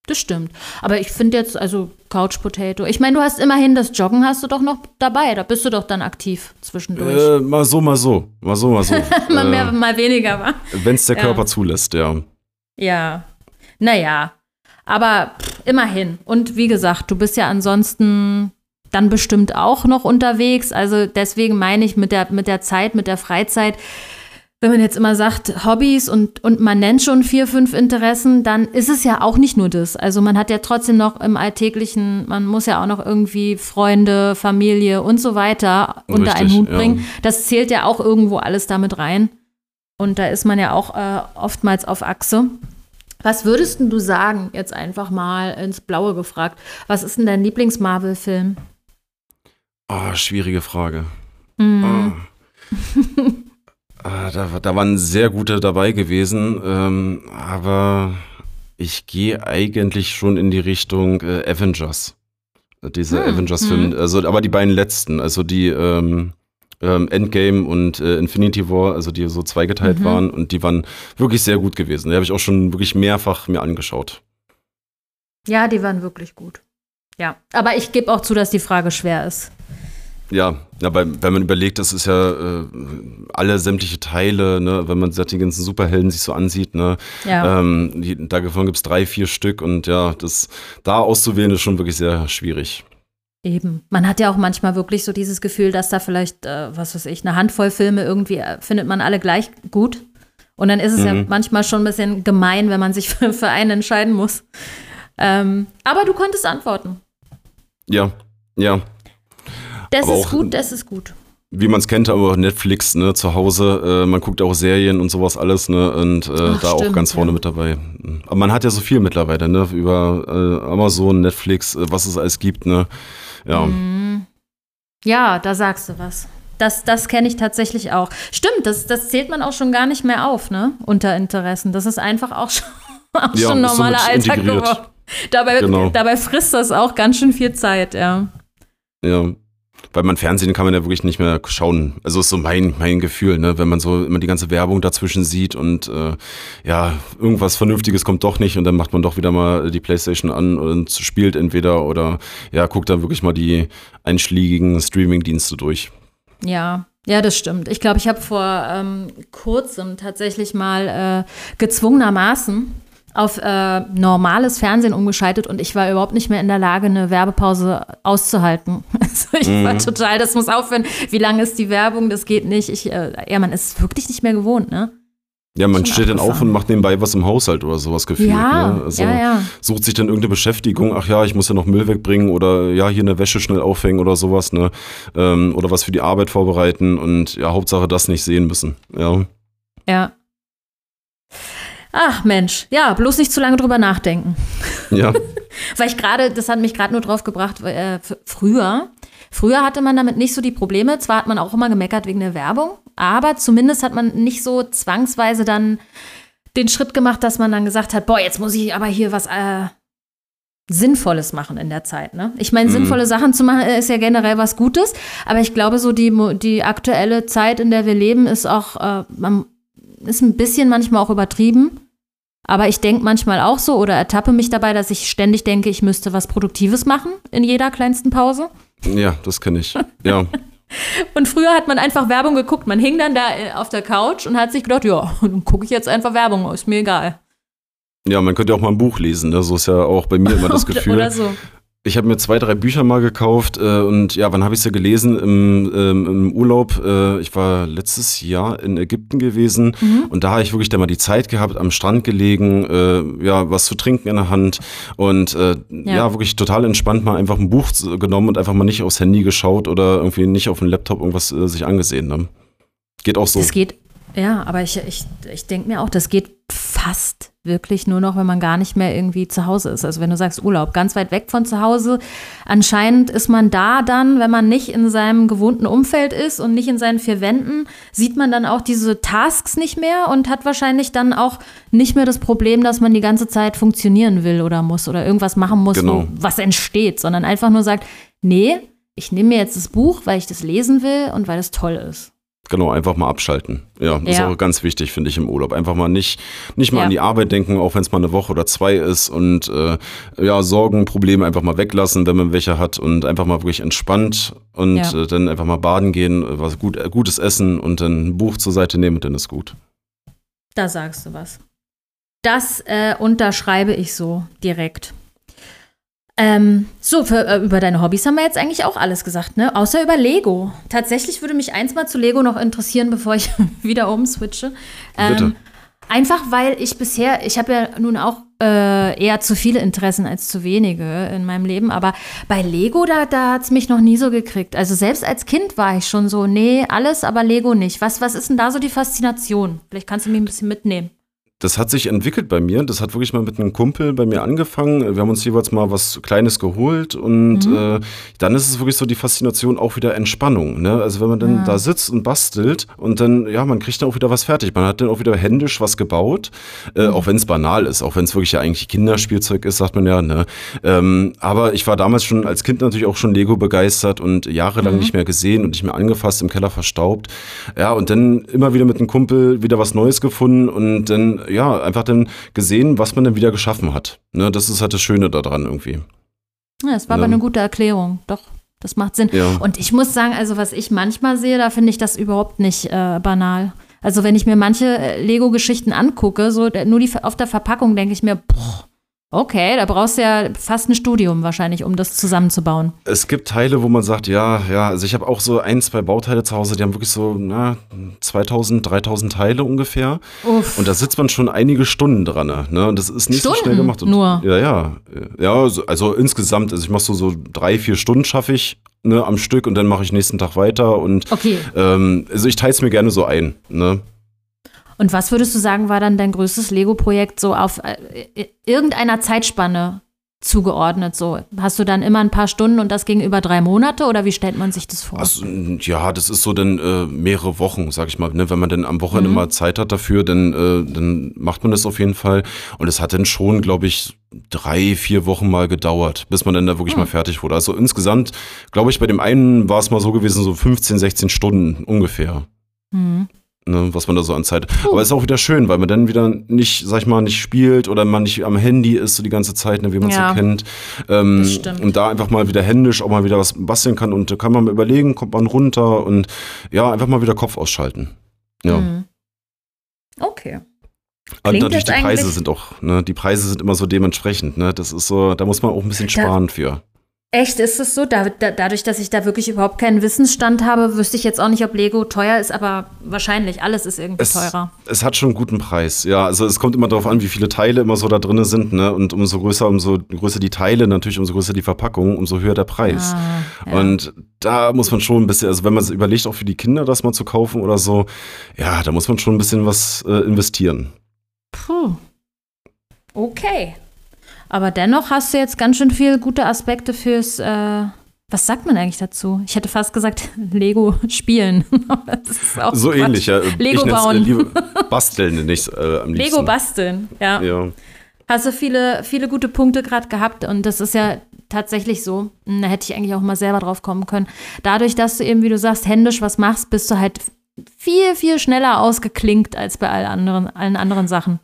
Das stimmt. Aber ich finde jetzt, also Couch Potato. Ich meine, du hast immerhin das Joggen hast du doch noch dabei. Da bist du doch dann aktiv zwischendurch. Äh, mal so, mal so. Mal so, mal so. mal mehr, äh, mal weniger, wa? Wenn es der ja. Körper zulässt, ja. Ja. Naja. Aber pff, immerhin. Und wie gesagt, du bist ja ansonsten dann bestimmt auch noch unterwegs. Also deswegen meine ich mit der, mit der Zeit, mit der Freizeit wenn man jetzt immer sagt, Hobbys und, und man nennt schon vier, fünf Interessen, dann ist es ja auch nicht nur das. Also man hat ja trotzdem noch im Alltäglichen, man muss ja auch noch irgendwie Freunde, Familie und so weiter unter Richtig, einen Hut bringen. Ja. Das zählt ja auch irgendwo alles damit rein. Und da ist man ja auch äh, oftmals auf Achse. Was würdest du sagen, jetzt einfach mal ins Blaue gefragt? Was ist denn dein Lieblings-Marvel-Film? Oh, schwierige Frage. Mm. Oh. Ah, da, da waren sehr gute dabei gewesen, ähm, aber ich gehe eigentlich schon in die Richtung äh, Avengers. Diese hm, Avengers-Filme, hm. also aber die beiden letzten, also die ähm, ähm, Endgame und äh, Infinity War, also die so zweigeteilt mhm. waren und die waren wirklich sehr gut gewesen. Die habe ich auch schon wirklich mehrfach mir angeschaut. Ja, die waren wirklich gut. Ja, aber ich gebe auch zu, dass die Frage schwer ist. Ja, ja, weil, wenn man überlegt, das ist ja äh, alle sämtliche Teile, ne, wenn man die ganzen Superhelden sich so ansieht, ne, ja. ähm, die, davon gibt es drei, vier Stück und ja, das da auszuwählen ist schon wirklich sehr schwierig. Eben. Man hat ja auch manchmal wirklich so dieses Gefühl, dass da vielleicht, äh, was weiß ich, eine Handvoll Filme irgendwie äh, findet man alle gleich gut. Und dann ist es mhm. ja manchmal schon ein bisschen gemein, wenn man sich für, für einen entscheiden muss. Ähm, aber du konntest antworten. Ja, ja. Das aber ist gut, das ist gut. Wie man es kennt, aber Netflix, ne, zu Hause, äh, man guckt auch Serien und sowas alles, ne, und äh, Ach, da stimmt, auch ganz vorne ja. mit dabei. Aber man hat ja so viel mittlerweile, ne, über äh, Amazon, Netflix, äh, was es alles gibt, ne, ja. Mhm. Ja, da sagst du was. Das, das kenne ich tatsächlich auch. Stimmt, das, das zählt man auch schon gar nicht mehr auf, ne? Unter Interessen. Das ist einfach auch schon, auch ja, schon normaler Alltag geworden. Dabei, genau. dabei frisst das auch ganz schön viel Zeit, ja. Ja weil man Fernsehen kann man ja wirklich nicht mehr schauen. Also ist so mein, mein Gefühl, ne? wenn man so immer die ganze Werbung dazwischen sieht und äh, ja, irgendwas Vernünftiges kommt doch nicht und dann macht man doch wieder mal die Playstation an und spielt entweder oder ja, guckt dann wirklich mal die einschlägigen Streaming-Dienste durch. Ja, ja, das stimmt. Ich glaube, ich habe vor ähm, kurzem tatsächlich mal äh, gezwungenermaßen auf äh, normales Fernsehen umgeschaltet und ich war überhaupt nicht mehr in der Lage, eine Werbepause auszuhalten. Also ich mhm. war total, das muss aufhören. Wie lange ist die Werbung? Das geht nicht. Ich, äh, ja, man ist wirklich nicht mehr gewohnt, ne? Ja, man steht dann auf und macht nebenbei was im Haushalt oder sowas gefühlt. Ja, ne? also ja, ja. sucht sich dann irgendeine Beschäftigung, ach ja, ich muss ja noch Müll wegbringen oder ja, hier eine Wäsche schnell aufhängen oder sowas, ne? Ähm, oder was für die Arbeit vorbereiten und ja, Hauptsache das nicht sehen müssen. Ja. Ja. Ach Mensch, ja, bloß nicht zu lange drüber nachdenken. Ja. Weil ich gerade, das hat mich gerade nur drauf gebracht, äh, früher, früher hatte man damit nicht so die Probleme. Zwar hat man auch immer gemeckert wegen der Werbung, aber zumindest hat man nicht so zwangsweise dann den Schritt gemacht, dass man dann gesagt hat, boah, jetzt muss ich aber hier was äh, Sinnvolles machen in der Zeit. Ne? Ich meine, mhm. sinnvolle Sachen zu machen ist ja generell was Gutes, aber ich glaube, so die, die aktuelle Zeit, in der wir leben, ist auch, äh, man ist ein bisschen manchmal auch übertrieben. Aber ich denke manchmal auch so oder ertappe mich dabei, dass ich ständig denke, ich müsste was Produktives machen in jeder kleinsten Pause. Ja, das kenne ich. Ja. und früher hat man einfach Werbung geguckt. Man hing dann da äh, auf der Couch und hat sich gedacht, ja, dann gucke ich jetzt einfach Werbung, ist mir egal. Ja, man könnte auch mal ein Buch lesen, ne? so ist ja auch bei mir immer das Gefühl. oder so. Ich habe mir zwei, drei Bücher mal gekauft äh, und ja, wann habe ich sie gelesen? Im, ähm, im Urlaub. Äh, ich war letztes Jahr in Ägypten gewesen Mhm. und da habe ich wirklich dann mal die Zeit gehabt, am Strand gelegen, äh, ja, was zu trinken in der Hand und äh, ja. Ja. wirklich total entspannt mal einfach ein Buch genommen und einfach mal nicht aufs Handy geschaut oder irgendwie nicht auf dem Laptop irgendwas äh, sich angesehen. Ne? Geht auch so. Das geht, ja, aber ich, ich, ich denke mir auch, das geht fast wirklich nur noch, wenn man gar nicht mehr irgendwie zu Hause ist. Also wenn du sagst Urlaub, ganz weit weg von zu Hause. Anscheinend ist man da dann, wenn man nicht in seinem gewohnten Umfeld ist und nicht in seinen vier Wänden, sieht man dann auch diese Tasks nicht mehr und hat wahrscheinlich dann auch nicht mehr das Problem, dass man die ganze Zeit funktionieren will oder muss oder irgendwas machen muss, Genau. was entsteht, sondern einfach nur sagt, nee, ich nehme mir jetzt das Buch, weil ich das lesen will und weil es toll ist. Genau, einfach mal abschalten. Ja, ist Ja. auch ganz wichtig, finde ich, im Urlaub. Einfach mal nicht, nicht mal Ja. an die Arbeit denken, auch wenn es mal eine Woche oder zwei ist und äh, ja, Sorgen, Probleme einfach mal weglassen, wenn man welche hat und einfach mal wirklich entspannt und Ja. äh, dann einfach mal baden gehen, was gut, äh, gutes Essen und dann ein Buch zur Seite nehmen und dann ist gut. Da sagst du was. Das äh, unterschreibe ich so direkt. Ähm, so, für, äh, über deine Hobbys haben wir jetzt eigentlich auch alles gesagt, ne? Außer über Lego. Tatsächlich würde mich eins mal zu Lego noch interessieren, bevor ich wieder umswitche. Bitte. Einfach weil ich bisher, ich habe ja nun auch äh, eher zu viele Interessen als zu wenige in meinem Leben, aber bei Lego, da, da hat es mich noch nie so gekriegt. Also selbst als Kind war ich schon so, nee, alles, aber Lego nicht. Was, was ist denn da so die Faszination? Vielleicht kannst du mich ein bisschen mitnehmen. Das hat sich entwickelt bei mir. Das hat wirklich mal mit einem Kumpel bei mir angefangen. Wir haben uns jeweils mal was Kleines geholt und Mhm. äh, dann ist es wirklich so die Faszination auch wieder Entspannung. Ne? Also wenn man dann Ah. da sitzt und bastelt und dann, ja, man kriegt dann auch wieder was fertig. Man hat dann auch wieder händisch was gebaut, äh, Mhm. auch wenn es banal ist, auch wenn es wirklich ja eigentlich Kinderspielzeug ist, sagt man ja. Ne? Ähm, aber ich war damals schon als Kind natürlich auch schon Lego begeistert und jahrelang Mhm. nicht mehr gesehen und nicht mehr angefasst, im Keller verstaubt. Ja, und dann immer wieder mit einem Kumpel wieder was Neues gefunden und dann, ja, einfach dann gesehen, was man dann wieder geschaffen hat. Ne, das ist halt das Schöne daran irgendwie. Ja, das war aber Ja. eine gute Erklärung. Doch, das macht Sinn. Ja. Und ich muss sagen, also was ich manchmal sehe, da finde ich das überhaupt nicht äh, banal. Also wenn ich mir manche äh, Lego-Geschichten angucke, so nur die auf der Verpackung denke ich mir, boah, okay, da brauchst du ja fast ein Studium wahrscheinlich, um das zusammenzubauen. Es gibt Teile, wo man sagt, ja, ja, also ich habe auch so ein, zwei Bauteile zu Hause, die haben wirklich so, na, 2000, 3000 Teile ungefähr. Uff. Und da sitzt man schon einige Stunden dran, ne? Und das ist nicht so schnell Stunden gemacht. Und, nur? Ja, ja. Ja, also, also insgesamt, also ich mache so, so drei, vier Stunden schaffe ich ne, am Stück und dann mache ich nächsten Tag weiter und Okay. ähm, also ich teile es mir gerne so ein, ne? Und was würdest du sagen, war dann dein größtes Lego-Projekt so auf äh, irgendeiner Zeitspanne zugeordnet? So, hast du dann immer ein paar Stunden und das ging über drei Monate oder wie stellt man sich das vor? Also, ja, das ist so dann äh, mehrere Wochen, sag ich mal. Ne? Wenn man dann am Wochenende Mhm. mal Zeit hat dafür, dann, äh, dann macht man das auf jeden Fall. Und es hat dann schon, glaube ich, drei, vier Wochen mal gedauert, bis man dann da wirklich Hm. mal fertig wurde. Also insgesamt, glaube ich, bei dem einen war es mal so gewesen, so 15, 16 Stunden ungefähr. Hm. Ne, was man da so an Zeit. Aber es ist auch wieder schön, weil man dann wieder nicht, sag ich mal, nicht spielt oder man nicht am Handy ist so die ganze Zeit, ne, wie man es Ja, so kennt. Ähm, das stimmt. Und da einfach mal wieder händisch auch mal wieder was basteln kann und da kann man mal überlegen, kommt man runter und ja, einfach mal wieder Kopf ausschalten. Ja. Hm. Okay. Und Klingt natürlich die Preise sind auch, ne, die Preise sind immer so dementsprechend, ne? Das ist so, da muss man auch ein bisschen sparen für. Echt, ist es so? Da, da, dadurch, dass ich da wirklich überhaupt keinen Wissensstand habe, wüsste ich jetzt auch nicht, ob Lego teuer ist, aber wahrscheinlich, alles ist irgendwie Es, teurer. es hat schon einen guten Preis, ja. Also es kommt immer darauf an, wie viele Teile immer so da drin sind, ne? Und umso größer, umso größer die Teile, natürlich umso größer die Verpackung, umso höher der Preis. Ah, ja. Und da muss man schon ein bisschen, also wenn man sich überlegt, auch für die Kinder das mal zu kaufen oder so, ja, da muss man schon ein bisschen was äh, investieren. Puh. Okay. Aber dennoch hast du jetzt ganz schön viele gute Aspekte fürs, äh, was sagt man eigentlich dazu? Ich hätte fast gesagt, Lego spielen. Aber das ist auch So Quatsch. ähnlich, ja. Lego bauen. Äh, liebe, basteln ich äh, am liebsten. Lego basteln, ja. Ja. Hast du viele, viele gute Punkte gerade gehabt und das ist ja tatsächlich so. Und Da hätte ich eigentlich auch mal selber drauf kommen können. Dadurch, dass du eben, wie du sagst, händisch was machst, bist du halt viel, viel schneller ausgeklinkt als bei allen anderen, allen anderen Sachen.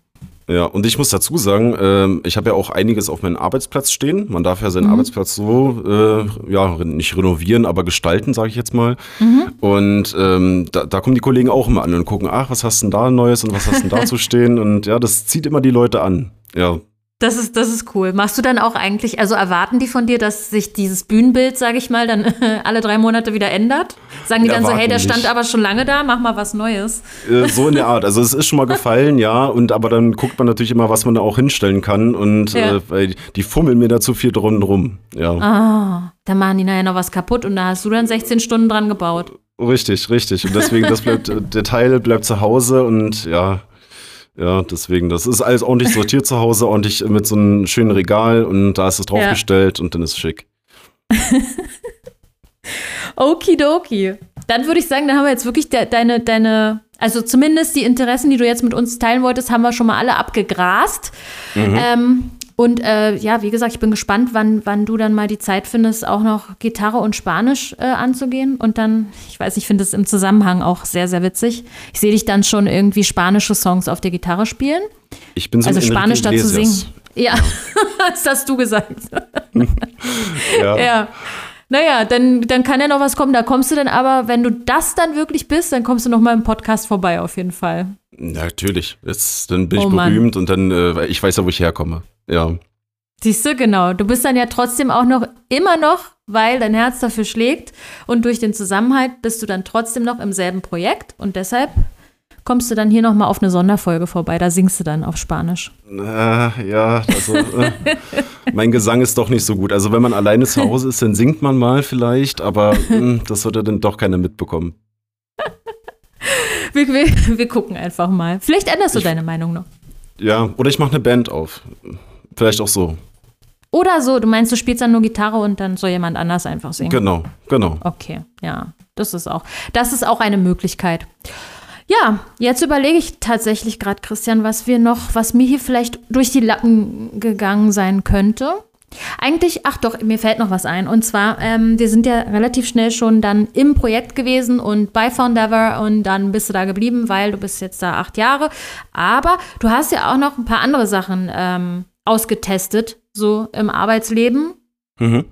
Ja, und ich muss dazu sagen, ähm, ich habe ja auch einiges auf meinem Arbeitsplatz stehen. Man darf ja seinen Mhm. Arbeitsplatz so, äh, ja, nicht renovieren, aber gestalten, sage ich jetzt mal. Mhm. Und ähm, da, da kommen die Kollegen auch immer an und gucken, ach, was hast du denn da Neues und was hast du denn da zu stehen? Und ja, das zieht immer die Leute an. Ja. Das ist, das ist cool. Machst du dann auch eigentlich, also erwarten die von dir, dass sich dieses Bühnenbild, sage ich mal, dann alle drei Monate wieder ändert? Sagen die dann so, hey, der stand aber schon lange da, mach mal was Neues. Äh, so in der Art. Also es ist schon mal gefallen, ja, und aber dann guckt man natürlich immer, was man da auch hinstellen kann. Und ja. äh, die fummeln mir da zu viel drum rum. Ja. Ah, da machen die nachher noch was kaputt und da hast du dann 16 Stunden dran gebaut. Richtig, richtig. Und deswegen, das bleibt, der Teil bleibt zu Hause und ja, ja, deswegen, das ist alles ordentlich sortiert zu Hause, ordentlich mit so einem schönen Regal und da ist es draufgestellt ja. und dann ist es schick. Okidoki. Dann würde ich sagen, da haben wir jetzt wirklich de deine, deine, also zumindest die Interessen, die du jetzt mit uns teilen wolltest, haben wir schon mal alle abgegrast. Mhm. Ähm, und äh, ja, wie gesagt, ich bin gespannt, wann, wann du dann mal die Zeit findest, auch noch Gitarre und Spanisch äh, anzugehen. Und dann, ich weiß, ich finde es im Zusammenhang auch sehr, sehr witzig. Ich sehe dich dann schon irgendwie spanische Songs auf der Gitarre spielen. Ich bin so Also Spanisch dazu singen. Ja, ja. das hast du gesagt. ja. ja. Naja, dann, dann kann ja noch was kommen. Da kommst du dann aber, wenn du das dann wirklich bist, dann kommst du noch mal im Podcast vorbei, auf jeden Fall. Natürlich. Jetzt, dann bin oh, ich berühmt Mann. und dann, äh, ich weiß ja, wo ich herkomme. Ja. Siehst du, genau. Du bist dann ja trotzdem auch noch, immer noch, weil dein Herz dafür schlägt und durch den Zusammenhalt bist du dann trotzdem noch im selben Projekt und deshalb kommst du dann hier nochmal auf eine Sonderfolge vorbei. Da singst du dann auf Spanisch. Äh, ja, also äh, mein Gesang ist doch nicht so gut. Also wenn man alleine zu Hause ist, dann singt man mal vielleicht, aber mh, hm, das wird dann doch keiner mitbekommen. wir, wir, wir, gucken einfach mal. Vielleicht änderst du ich, deine Meinung noch. Ja, oder ich mache eine Band auf. Vielleicht auch so. Oder so, du meinst, du spielst dann nur Gitarre und dann soll jemand anders einfach singen. Genau, genau. Okay, ja, das ist auch, das ist auch eine Möglichkeit. Ja, jetzt überlege ich tatsächlich gerade, Christian, was wir noch, was mir hier vielleicht durch die Lappen gegangen sein könnte. Eigentlich, ach doch, mir fällt noch was ein. Und zwar, ähm, wir sind ja relativ schnell schon dann im Projekt gewesen und bei Foundever und dann bist du da geblieben, weil du bist jetzt da acht Jahre. Aber du hast ja auch noch ein paar andere Sachen ähm, ausgetestet, so im Arbeitsleben. Mhm.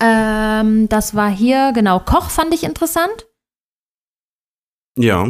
Ähm, das war hier, genau, Koch fand ich interessant. Ja,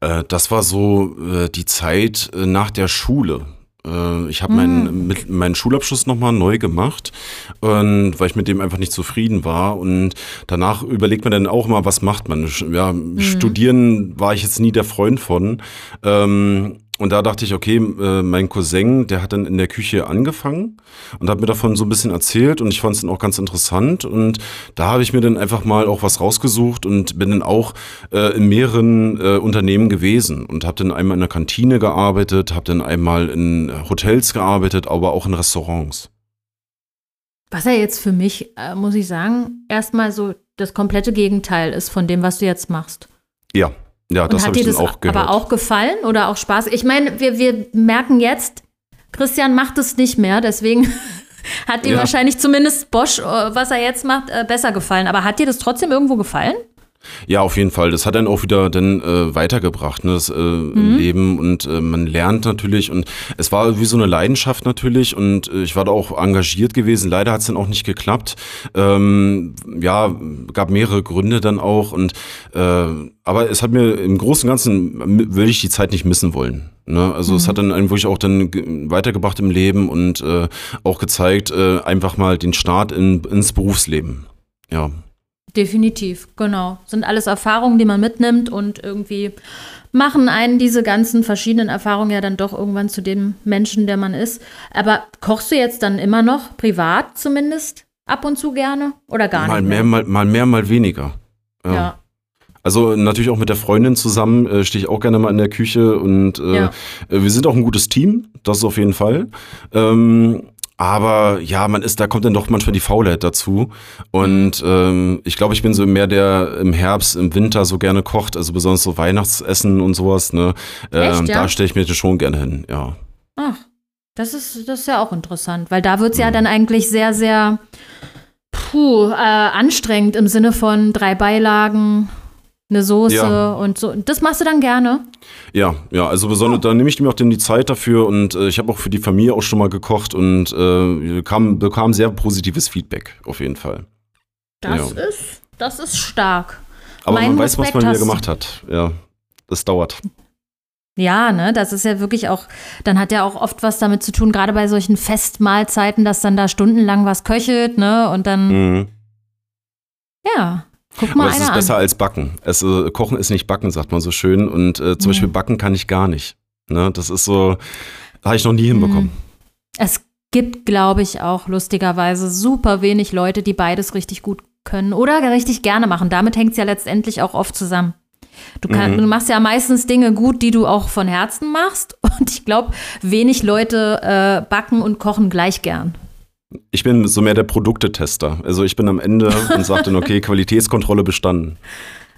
äh, das war so äh, die Zeit äh, nach der Schule. Äh, ich habe meinen, mhm. meinen Schulabschluss nochmal neu gemacht, und, weil ich mit dem einfach nicht zufrieden war. Und danach überlegt man dann auch mal, was macht man. Ja, mhm. Studieren war ich jetzt nie der Freund von. Ähm, und da dachte ich, okay, äh, mein Cousin, der hat dann in der Küche angefangen und hat mir davon so ein bisschen erzählt und ich fand es dann auch ganz interessant. Und da habe ich mir dann einfach mal auch was rausgesucht und bin dann auch äh, in mehreren äh, Unternehmen gewesen und habe dann einmal in der Kantine gearbeitet, habe dann einmal in Hotels gearbeitet, aber auch in Restaurants. Was ja jetzt für mich, äh, muss ich sagen, erstmal so das komplette Gegenteil ist von dem, was du jetzt machst. Ja, ja, das habe ich dann auch gehört. Aber auch gefallen oder auch Spaß? Ich meine, wir, wir merken jetzt, Christian macht es nicht mehr, deswegen hat dir ja. wahrscheinlich zumindest Bosch, äh, was er jetzt macht, äh, besser gefallen. Aber hat dir das trotzdem irgendwo gefallen? Ja, auf jeden Fall. Das hat dann auch wieder dann äh, weitergebracht, ne, das äh, mhm. Leben und äh, man lernt natürlich und es war wie so eine Leidenschaft natürlich und äh, ich war da auch engagiert gewesen. Leider hat es dann auch nicht geklappt. Ähm, ja, gab mehrere Gründe dann auch und äh, aber es hat mir im Großen und Ganzen will ich die Zeit nicht missen wollen. Ne? Also mhm. es hat dann einen wirklich auch dann weitergebracht im Leben und äh, auch gezeigt, äh, einfach mal den Start in, ins Berufsleben. Ja. Definitiv, genau. Sind alles Erfahrungen, die man mitnimmt und irgendwie machen einen diese ganzen verschiedenen Erfahrungen ja dann doch irgendwann zu dem Menschen, der man ist. Aber kochst du jetzt dann immer noch, privat zumindest, ab und zu gerne oder gar mal nicht? Mehr, mal, mal mehr, mal weniger. Ja. ja. Also natürlich auch mit der Freundin zusammen äh, stehe ich auch gerne mal in der Küche und äh, ja. Äh, wir sind auch ein gutes Team, das ist auf jeden Fall. Ähm, aber ja, man ist, da kommt dann doch manchmal die Faulheit dazu. Und ähm, ich glaube, ich bin so mehr der im Herbst, im Winter so gerne kocht, also besonders so Weihnachtsessen und sowas. Ne? Ähm, Echt, ja? Da stelle ich mir das schon gerne hin, ja. Ach, das ist, das ist ja auch interessant, weil da wird es ja mhm. dann eigentlich sehr, sehr puh, äh, anstrengend im Sinne von drei Beilagen, eine Soße ja. und so. Das machst du dann gerne? Ja, ja, also besonders, da nehme ich mir auch dann die Zeit dafür und äh, ich habe auch für die Familie auch schon mal gekocht und äh, kam, bekam sehr positives Feedback, auf jeden Fall. Das ja. ist, das ist stark. Aber mein man weiß, was man hier gemacht hat. Ja, das dauert. Ja, ne, das ist ja wirklich auch, dann hat ja auch oft was damit zu tun, gerade bei solchen Festmahlzeiten, dass dann da stundenlang was köchelt, ne, und dann, Mhm. ja, guck mal Aber es ist an. besser als Backen. Es, äh, Kochen ist nicht Backen, sagt man so schön. Und äh, zum Mhm. Beispiel Backen kann ich gar nicht. Ne? Das ist so, habe ich noch nie hinbekommen. Es gibt, glaube ich, auch lustigerweise super wenig Leute, die beides richtig gut können oder richtig gerne machen. Damit hängt es ja letztendlich auch oft zusammen. Du, kann, Mhm. du machst ja meistens Dinge gut, die du auch von Herzen machst. Und ich glaube, wenig Leute äh, backen und kochen gleich gern. Ich bin so mehr der Produktetester. Also ich bin am Ende und sage dann, okay, Qualitätskontrolle bestanden.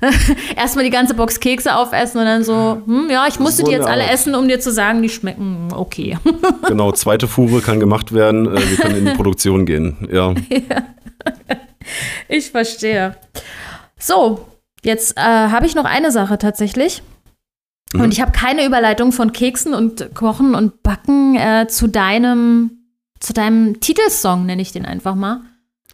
Erstmal die ganze Box Kekse aufessen und dann so, hm, ja, ich musste So die jetzt alle Art. essen, um dir zu sagen, die schmecken okay. Genau, zweite Fuhre kann gemacht werden. Äh, wir können in die Produktion gehen. Ja. Ich verstehe. So, jetzt äh, habe ich noch eine Sache tatsächlich. Mhm. Und ich habe keine Überleitung von Keksen und Kochen und Backen äh, zu deinem, zu deinem Titelsong, nenne ich den einfach mal.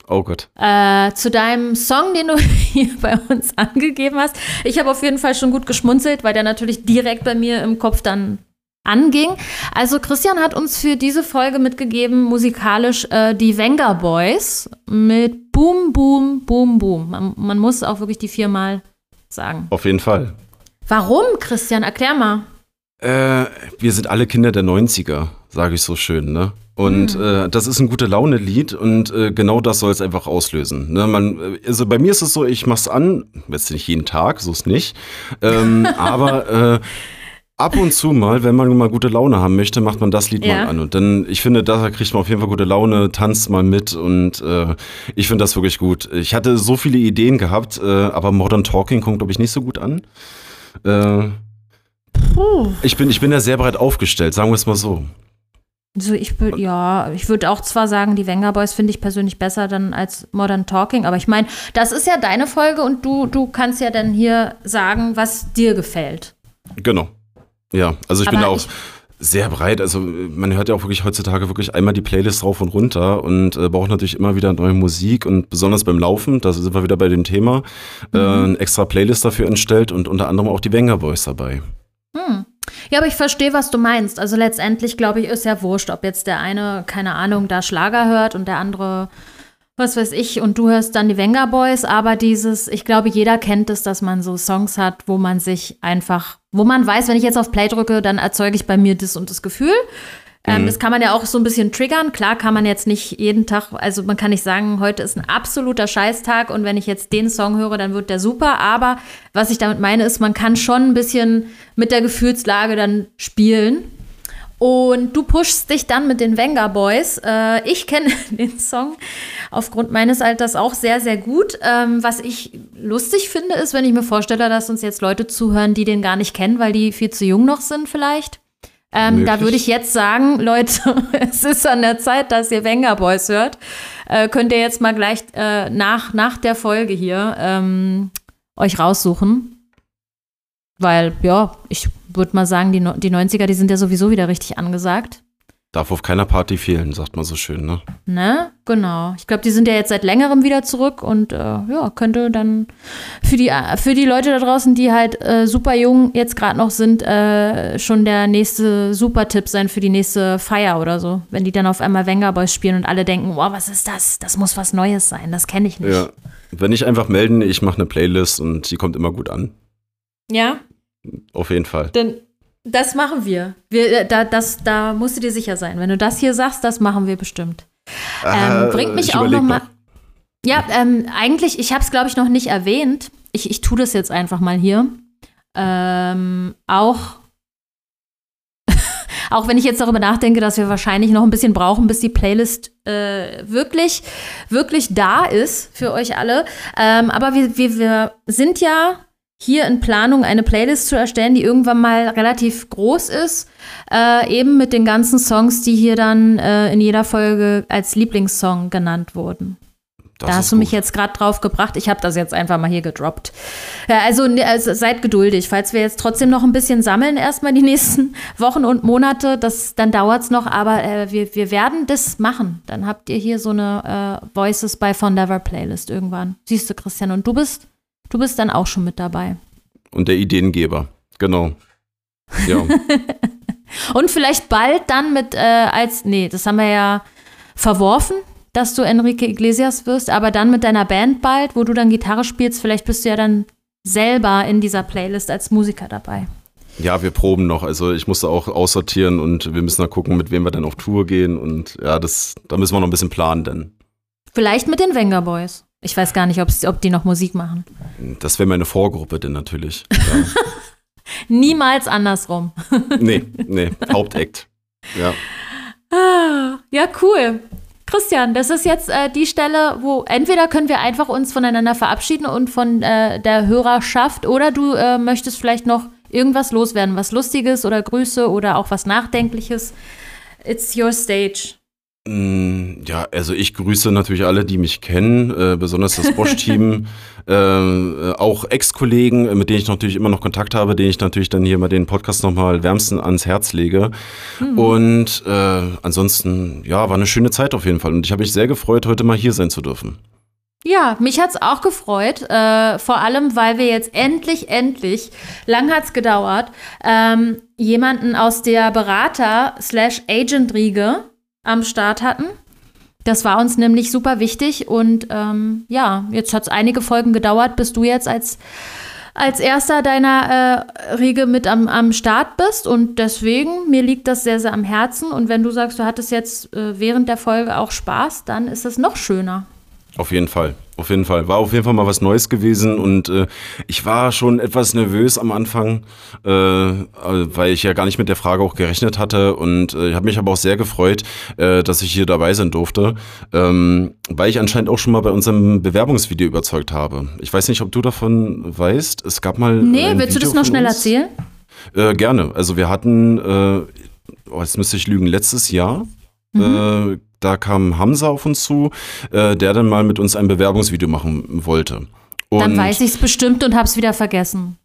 Oh Gott. Äh, zu deinem Song, den du hier bei uns angegeben hast. Ich habe auf jeden Fall schon gut geschmunzelt, weil der natürlich direkt bei mir im Kopf dann anging. Also Christian hat uns für diese Folge mitgegeben, musikalisch äh, die Venga Boys mit Boom, Boom, Boom, Boom. Man, man muss auch wirklich die viermal sagen. Auf jeden Fall. Warum, Christian? Erklär mal. Äh, wir sind alle Kinder der 90er, sage ich so schön, ne? Und Hm. äh, das ist ein gute Laune-Lied und äh, genau das soll es einfach auslösen. Ne? Man, äh, also bei mir ist es so, ich mach's an, jetzt nicht jeden Tag, so ist nicht. Ähm, aber äh, ab und zu mal, wenn man mal gute Laune haben möchte, macht man das Lied Ja. mal an. Und dann, ich finde, da kriegt man auf jeden Fall gute Laune, tanzt mal mit und äh, ich finde das wirklich gut. Ich hatte so viele Ideen gehabt, äh, aber Modern Talking kommt, glaube ich, nicht so gut an. Äh, ich bin, ich bin da sehr breit aufgestellt, sagen wir es mal so. So, ich würde, ja, ich würde auch zwar sagen, die Venga Boys finde ich persönlich besser dann als Modern Talking, aber ich meine, das ist ja deine Folge und du, du kannst ja dann hier sagen, was dir gefällt. Genau. Ja, also ich bin Aber da auch sehr breit. Also man hört ja auch wirklich heutzutage wirklich einmal die Playlist rauf und runter und äh, braucht natürlich immer wieder neue Musik und besonders beim Laufen, da sind wir wieder bei dem Thema, äh, Mhm. eine extra Playlist dafür entstellt und unter anderem auch die Wenger Boys dabei. Hm. Ja, aber ich verstehe, was du meinst. Also letztendlich, glaube ich, ist ja wurscht, ob jetzt der eine, keine Ahnung, da Schlager hört und der andere, was weiß ich, und du hörst dann die Venga Boys, aber dieses, ich glaube, jeder kennt es, dass man so Songs hat, wo man sich einfach, wo man weiß, wenn ich jetzt auf Play drücke, dann erzeuge ich bei mir das und das Gefühl. Ähm, Mhm. Das kann man ja auch so ein bisschen triggern. Klar kann man jetzt nicht jeden Tag, also man kann nicht sagen, heute ist ein absoluter Scheißtag und wenn ich jetzt den Song höre, dann wird der super. Aber was ich damit meine, ist, man kann schon ein bisschen mit der Gefühlslage dann spielen. Und du pushst dich dann mit den Venga Boys. Äh, ich kenne den Song aufgrund meines Alters auch sehr, sehr gut. Ähm, was ich lustig finde, ist, wenn ich mir vorstelle, dass uns jetzt Leute zuhören, die den gar nicht kennen, weil die viel zu jung noch sind vielleicht. Ähm, da würde ich jetzt sagen, Leute, es ist an der Zeit, dass ihr Venga Boys hört. Äh, könnt ihr jetzt mal gleich äh, nach, nach der Folge hier ähm, euch raussuchen. Weil, ja, ich würde mal sagen, die, No- die 90er, die sind ja sowieso wieder richtig angesagt. Darf auf keiner Party fehlen, sagt man so schön, ne? Ne? Genau. Ich glaube, die sind ja jetzt seit längerem wieder zurück und äh, ja, könnte dann für die, für die Leute da draußen, die halt äh, super jung jetzt gerade noch sind, äh, schon der nächste Super-Tipp sein für die nächste Feier oder so. Wenn die dann auf einmal Venga Boys spielen und alle denken, wow, was ist das? Das muss was Neues sein, das kenne ich nicht. Ja. Wenn nicht einfach melden, ich mache eine Playlist und die kommt immer gut an. ja? Auf jeden Fall. Dann das machen wir. wir äh, da, das, da musst du dir sicher sein. Wenn du das hier sagst, das machen wir bestimmt. Ähm, Äh, bringt mich ich auch überleg noch mal. Ja, ähm, eigentlich, ich habe es, glaube ich, noch nicht erwähnt. Ich, ich tue das jetzt einfach mal hier. Ähm, auch, auch wenn ich jetzt darüber nachdenke, dass wir wahrscheinlich noch ein bisschen brauchen, bis die Playlist äh, wirklich, wirklich da ist für euch alle. Ähm, aber wir, wir, wir sind ja hier in Planung, eine Playlist zu erstellen, die irgendwann mal relativ groß ist. Äh, eben mit den ganzen Songs, die hier dann äh, in jeder Folge als Lieblingssong genannt wurden. Das da hast du mich gut. jetzt gerade drauf gebracht. Ich habe das jetzt einfach mal hier gedroppt. Ja, also, ne, also seid geduldig. Falls wir jetzt trotzdem noch ein bisschen sammeln, erstmal die nächsten Wochen und Monate, das, dann dauert es noch. Aber äh, wir, wir werden das machen. Dann habt ihr hier so eine äh, Voices by Fondever Playlist irgendwann. Siehst du, Christian, und du bist, du bist dann auch schon mit dabei. Und der Ideengeber. Genau. Ja. Und vielleicht bald dann mit äh, als, nee, das haben wir ja verworfen, dass du Enrique Iglesias wirst, aber dann mit deiner Band bald, wo du dann Gitarre spielst, vielleicht bist du ja dann selber in dieser Playlist als Musiker dabei. Ja, wir proben noch. Also ich musste auch aussortieren und wir müssen da gucken, mit wem wir dann auf Tour gehen. Und ja, das, da müssen wir noch ein bisschen planen, denn. Vielleicht mit den Wenger Boys. Ich weiß gar nicht, ob die noch Musik machen. Das wäre meine Vorgruppe denn natürlich. Ja. Niemals andersrum. nee, nee, Hauptakt. Ja. Ah, ja, cool. Christian, das ist jetzt äh, die Stelle, wo entweder können wir einfach uns voneinander verabschieden und von äh, der Hörerschaft oder du äh, möchtest vielleicht noch irgendwas loswerden, was Lustiges oder Grüße oder auch was Nachdenkliches. It's your stage. Mm, ja, also ich grüße natürlich alle, die mich kennen, äh, besonders das Bosch-Team, äh, auch Ex-Kollegen, mit denen ich natürlich immer noch Kontakt habe, denen ich natürlich dann hier mal den Podcast nochmal wärmsten ans Herz lege. Mhm. Und äh, ansonsten, ja, war eine schöne Zeit auf jeden Fall. Und ich habe mich sehr gefreut, heute mal hier sein zu dürfen. Ja, mich hat es auch gefreut, äh, vor allem, weil wir jetzt endlich, endlich, lang hat es gedauert, ähm, jemanden aus der Berater-Agent-Riege am Start hatten. Das war uns nämlich super wichtig und ähm, ja, jetzt hat es einige Folgen gedauert, bis du jetzt als, als erster deiner äh, Riege mit am, am Start bist und deswegen, mir liegt das sehr, sehr am Herzen und wenn du sagst, du hattest jetzt äh, während der Folge auch Spaß, dann ist es noch schöner. Auf jeden Fall. Auf jeden Fall. War auf jeden Fall mal was Neues gewesen und äh, ich war schon etwas nervös am Anfang, äh, weil ich ja gar nicht mit der Frage auch gerechnet hatte und äh, ich habe mich aber auch sehr gefreut, äh, dass ich hier dabei sein durfte, ähm, weil ich anscheinend auch schon mal bei unserem Bewerbungsvideo überzeugt habe. Ich weiß nicht, ob du davon weißt. Es gab mal. Nee, willst Video du das noch schnell erzählen? Äh, gerne. Also wir hatten, äh, oh, jetzt müsste ich lügen, letztes Jahr mhm. Da kam Hamza auf uns zu, äh, der dann mal mit uns ein Bewerbungsvideo machen wollte. Und dann weiß ich es bestimmt und habe es wieder vergessen.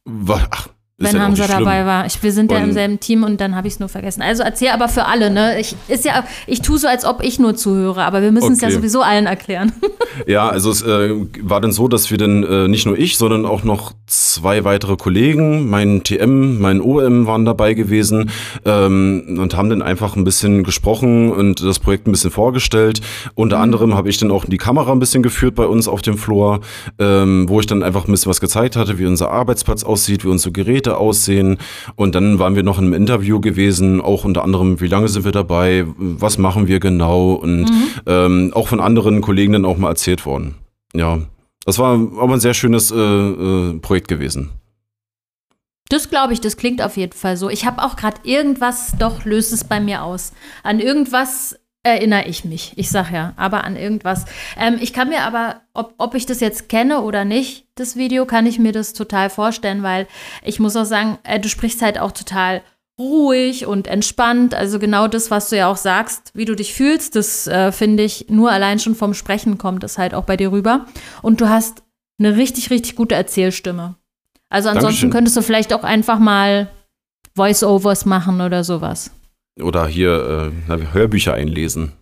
Ach, wenn ja Hamza dabei war. Ich, wir sind ja im selben Team und dann habe ich es nur vergessen. Also erzähl aber für alle, ne? Ich, ist ja, ich tue so, als ob ich nur zuhöre, aber wir müssen es okay. ja sowieso allen erklären. Ja, also es äh, war dann so, dass wir dann äh, nicht nur ich, sondern auch noch zwei weitere Kollegen, mein TM, mein OM waren dabei gewesen ähm, und haben dann einfach ein bisschen gesprochen und das Projekt ein bisschen vorgestellt. Unter mhm. anderem habe ich dann auch die Kamera ein bisschen geführt bei uns auf dem Floor, ähm, wo ich dann einfach ein bisschen was gezeigt hatte, wie unser Arbeitsplatz aussieht, wie unsere Geräte Projekte aussehen. Und dann waren wir noch in einem Interview gewesen, auch unter anderem, wie lange sind wir dabei, was machen wir genau und mhm. ähm, auch von anderen Kollegen dann auch mal erzählt worden. Ja, das war aber ein sehr schönes äh, äh, Projekt gewesen. Das glaube ich, das klingt auf jeden Fall so. Ich habe auch gerade irgendwas, doch löst es bei mir aus. An irgendwas erinnere ich mich. Ich sag ja, aber an irgendwas. Ähm, ich kann mir aber, ob, ob ich das jetzt kenne oder nicht, das Video, kann ich mir das total vorstellen, weil ich muss auch sagen, äh, du sprichst halt auch total ruhig und entspannt. Also genau das, was du ja auch sagst, wie du dich fühlst, das äh, finde ich nur allein schon vom Sprechen kommt das halt auch bei dir rüber. Und du hast eine richtig, richtig gute Erzählstimme. Also ansonsten Dankeschön. könntest du vielleicht auch einfach mal Voice-Overs machen oder sowas. Oder hier äh, Hörbücher einlesen.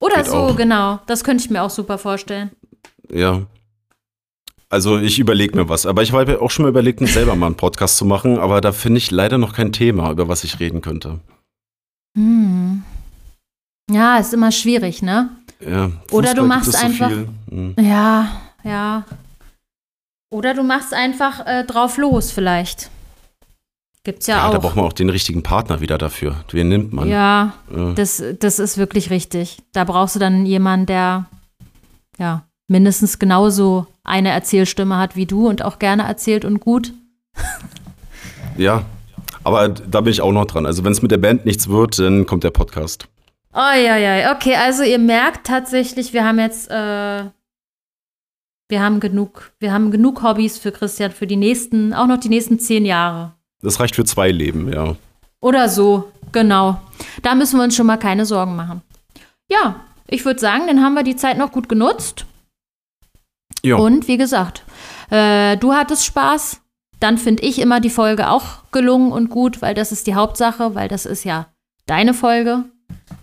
Oder Geht so, auch. genau. Das könnte ich mir auch super vorstellen. Ja. Also ich überlege mir was. Aber ich habe auch schon mal überlegt, selber mal einen Podcast zu machen. Aber da finde ich leider noch kein Thema, über was ich reden könnte. Hm. Ja, ist immer schwierig, ne? Ja. Oder du machst einfach. So hm. Ja, ja. Oder du machst einfach äh, drauf los, vielleicht. Gibt's ja, ja auch. Da braucht man auch den richtigen Partner wieder dafür. Wen nimmt man? Ja, ja, Das, das ist wirklich richtig. Da brauchst du dann jemanden, der ja mindestens genauso eine Erzählstimme hat wie du und auch gerne erzählt und gut. ja, aber da bin ich auch noch dran. Also wenn es mit der Band nichts wird, dann kommt der Podcast. Oh ja, ja. Okay, also ihr merkt tatsächlich, wir haben jetzt, äh, wir haben genug, wir haben genug Hobbys für Christian für die nächsten, auch noch die nächsten zehn Jahre. Das reicht für zwei Leben, ja. Oder so, genau. Da müssen wir uns schon mal keine Sorgen machen. Ja, ich würde sagen, dann haben wir die Zeit noch gut genutzt. Ja. Und wie gesagt, äh, du hattest Spaß. Dann finde ich immer die Folge auch gelungen und gut, weil das ist die Hauptsache, weil das ist ja deine Folge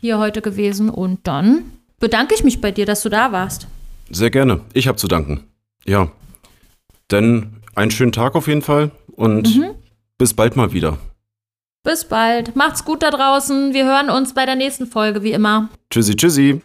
hier heute gewesen. Und dann bedanke ich mich bei dir, dass du da warst. Sehr gerne. Ich habe zu danken. Ja. Dann einen schönen Tag auf jeden Fall und mhm. Bis bald mal wieder. Bis bald. Macht's gut da draußen. Wir hören uns bei der nächsten Folge, wie immer. Tschüssi, tschüssi.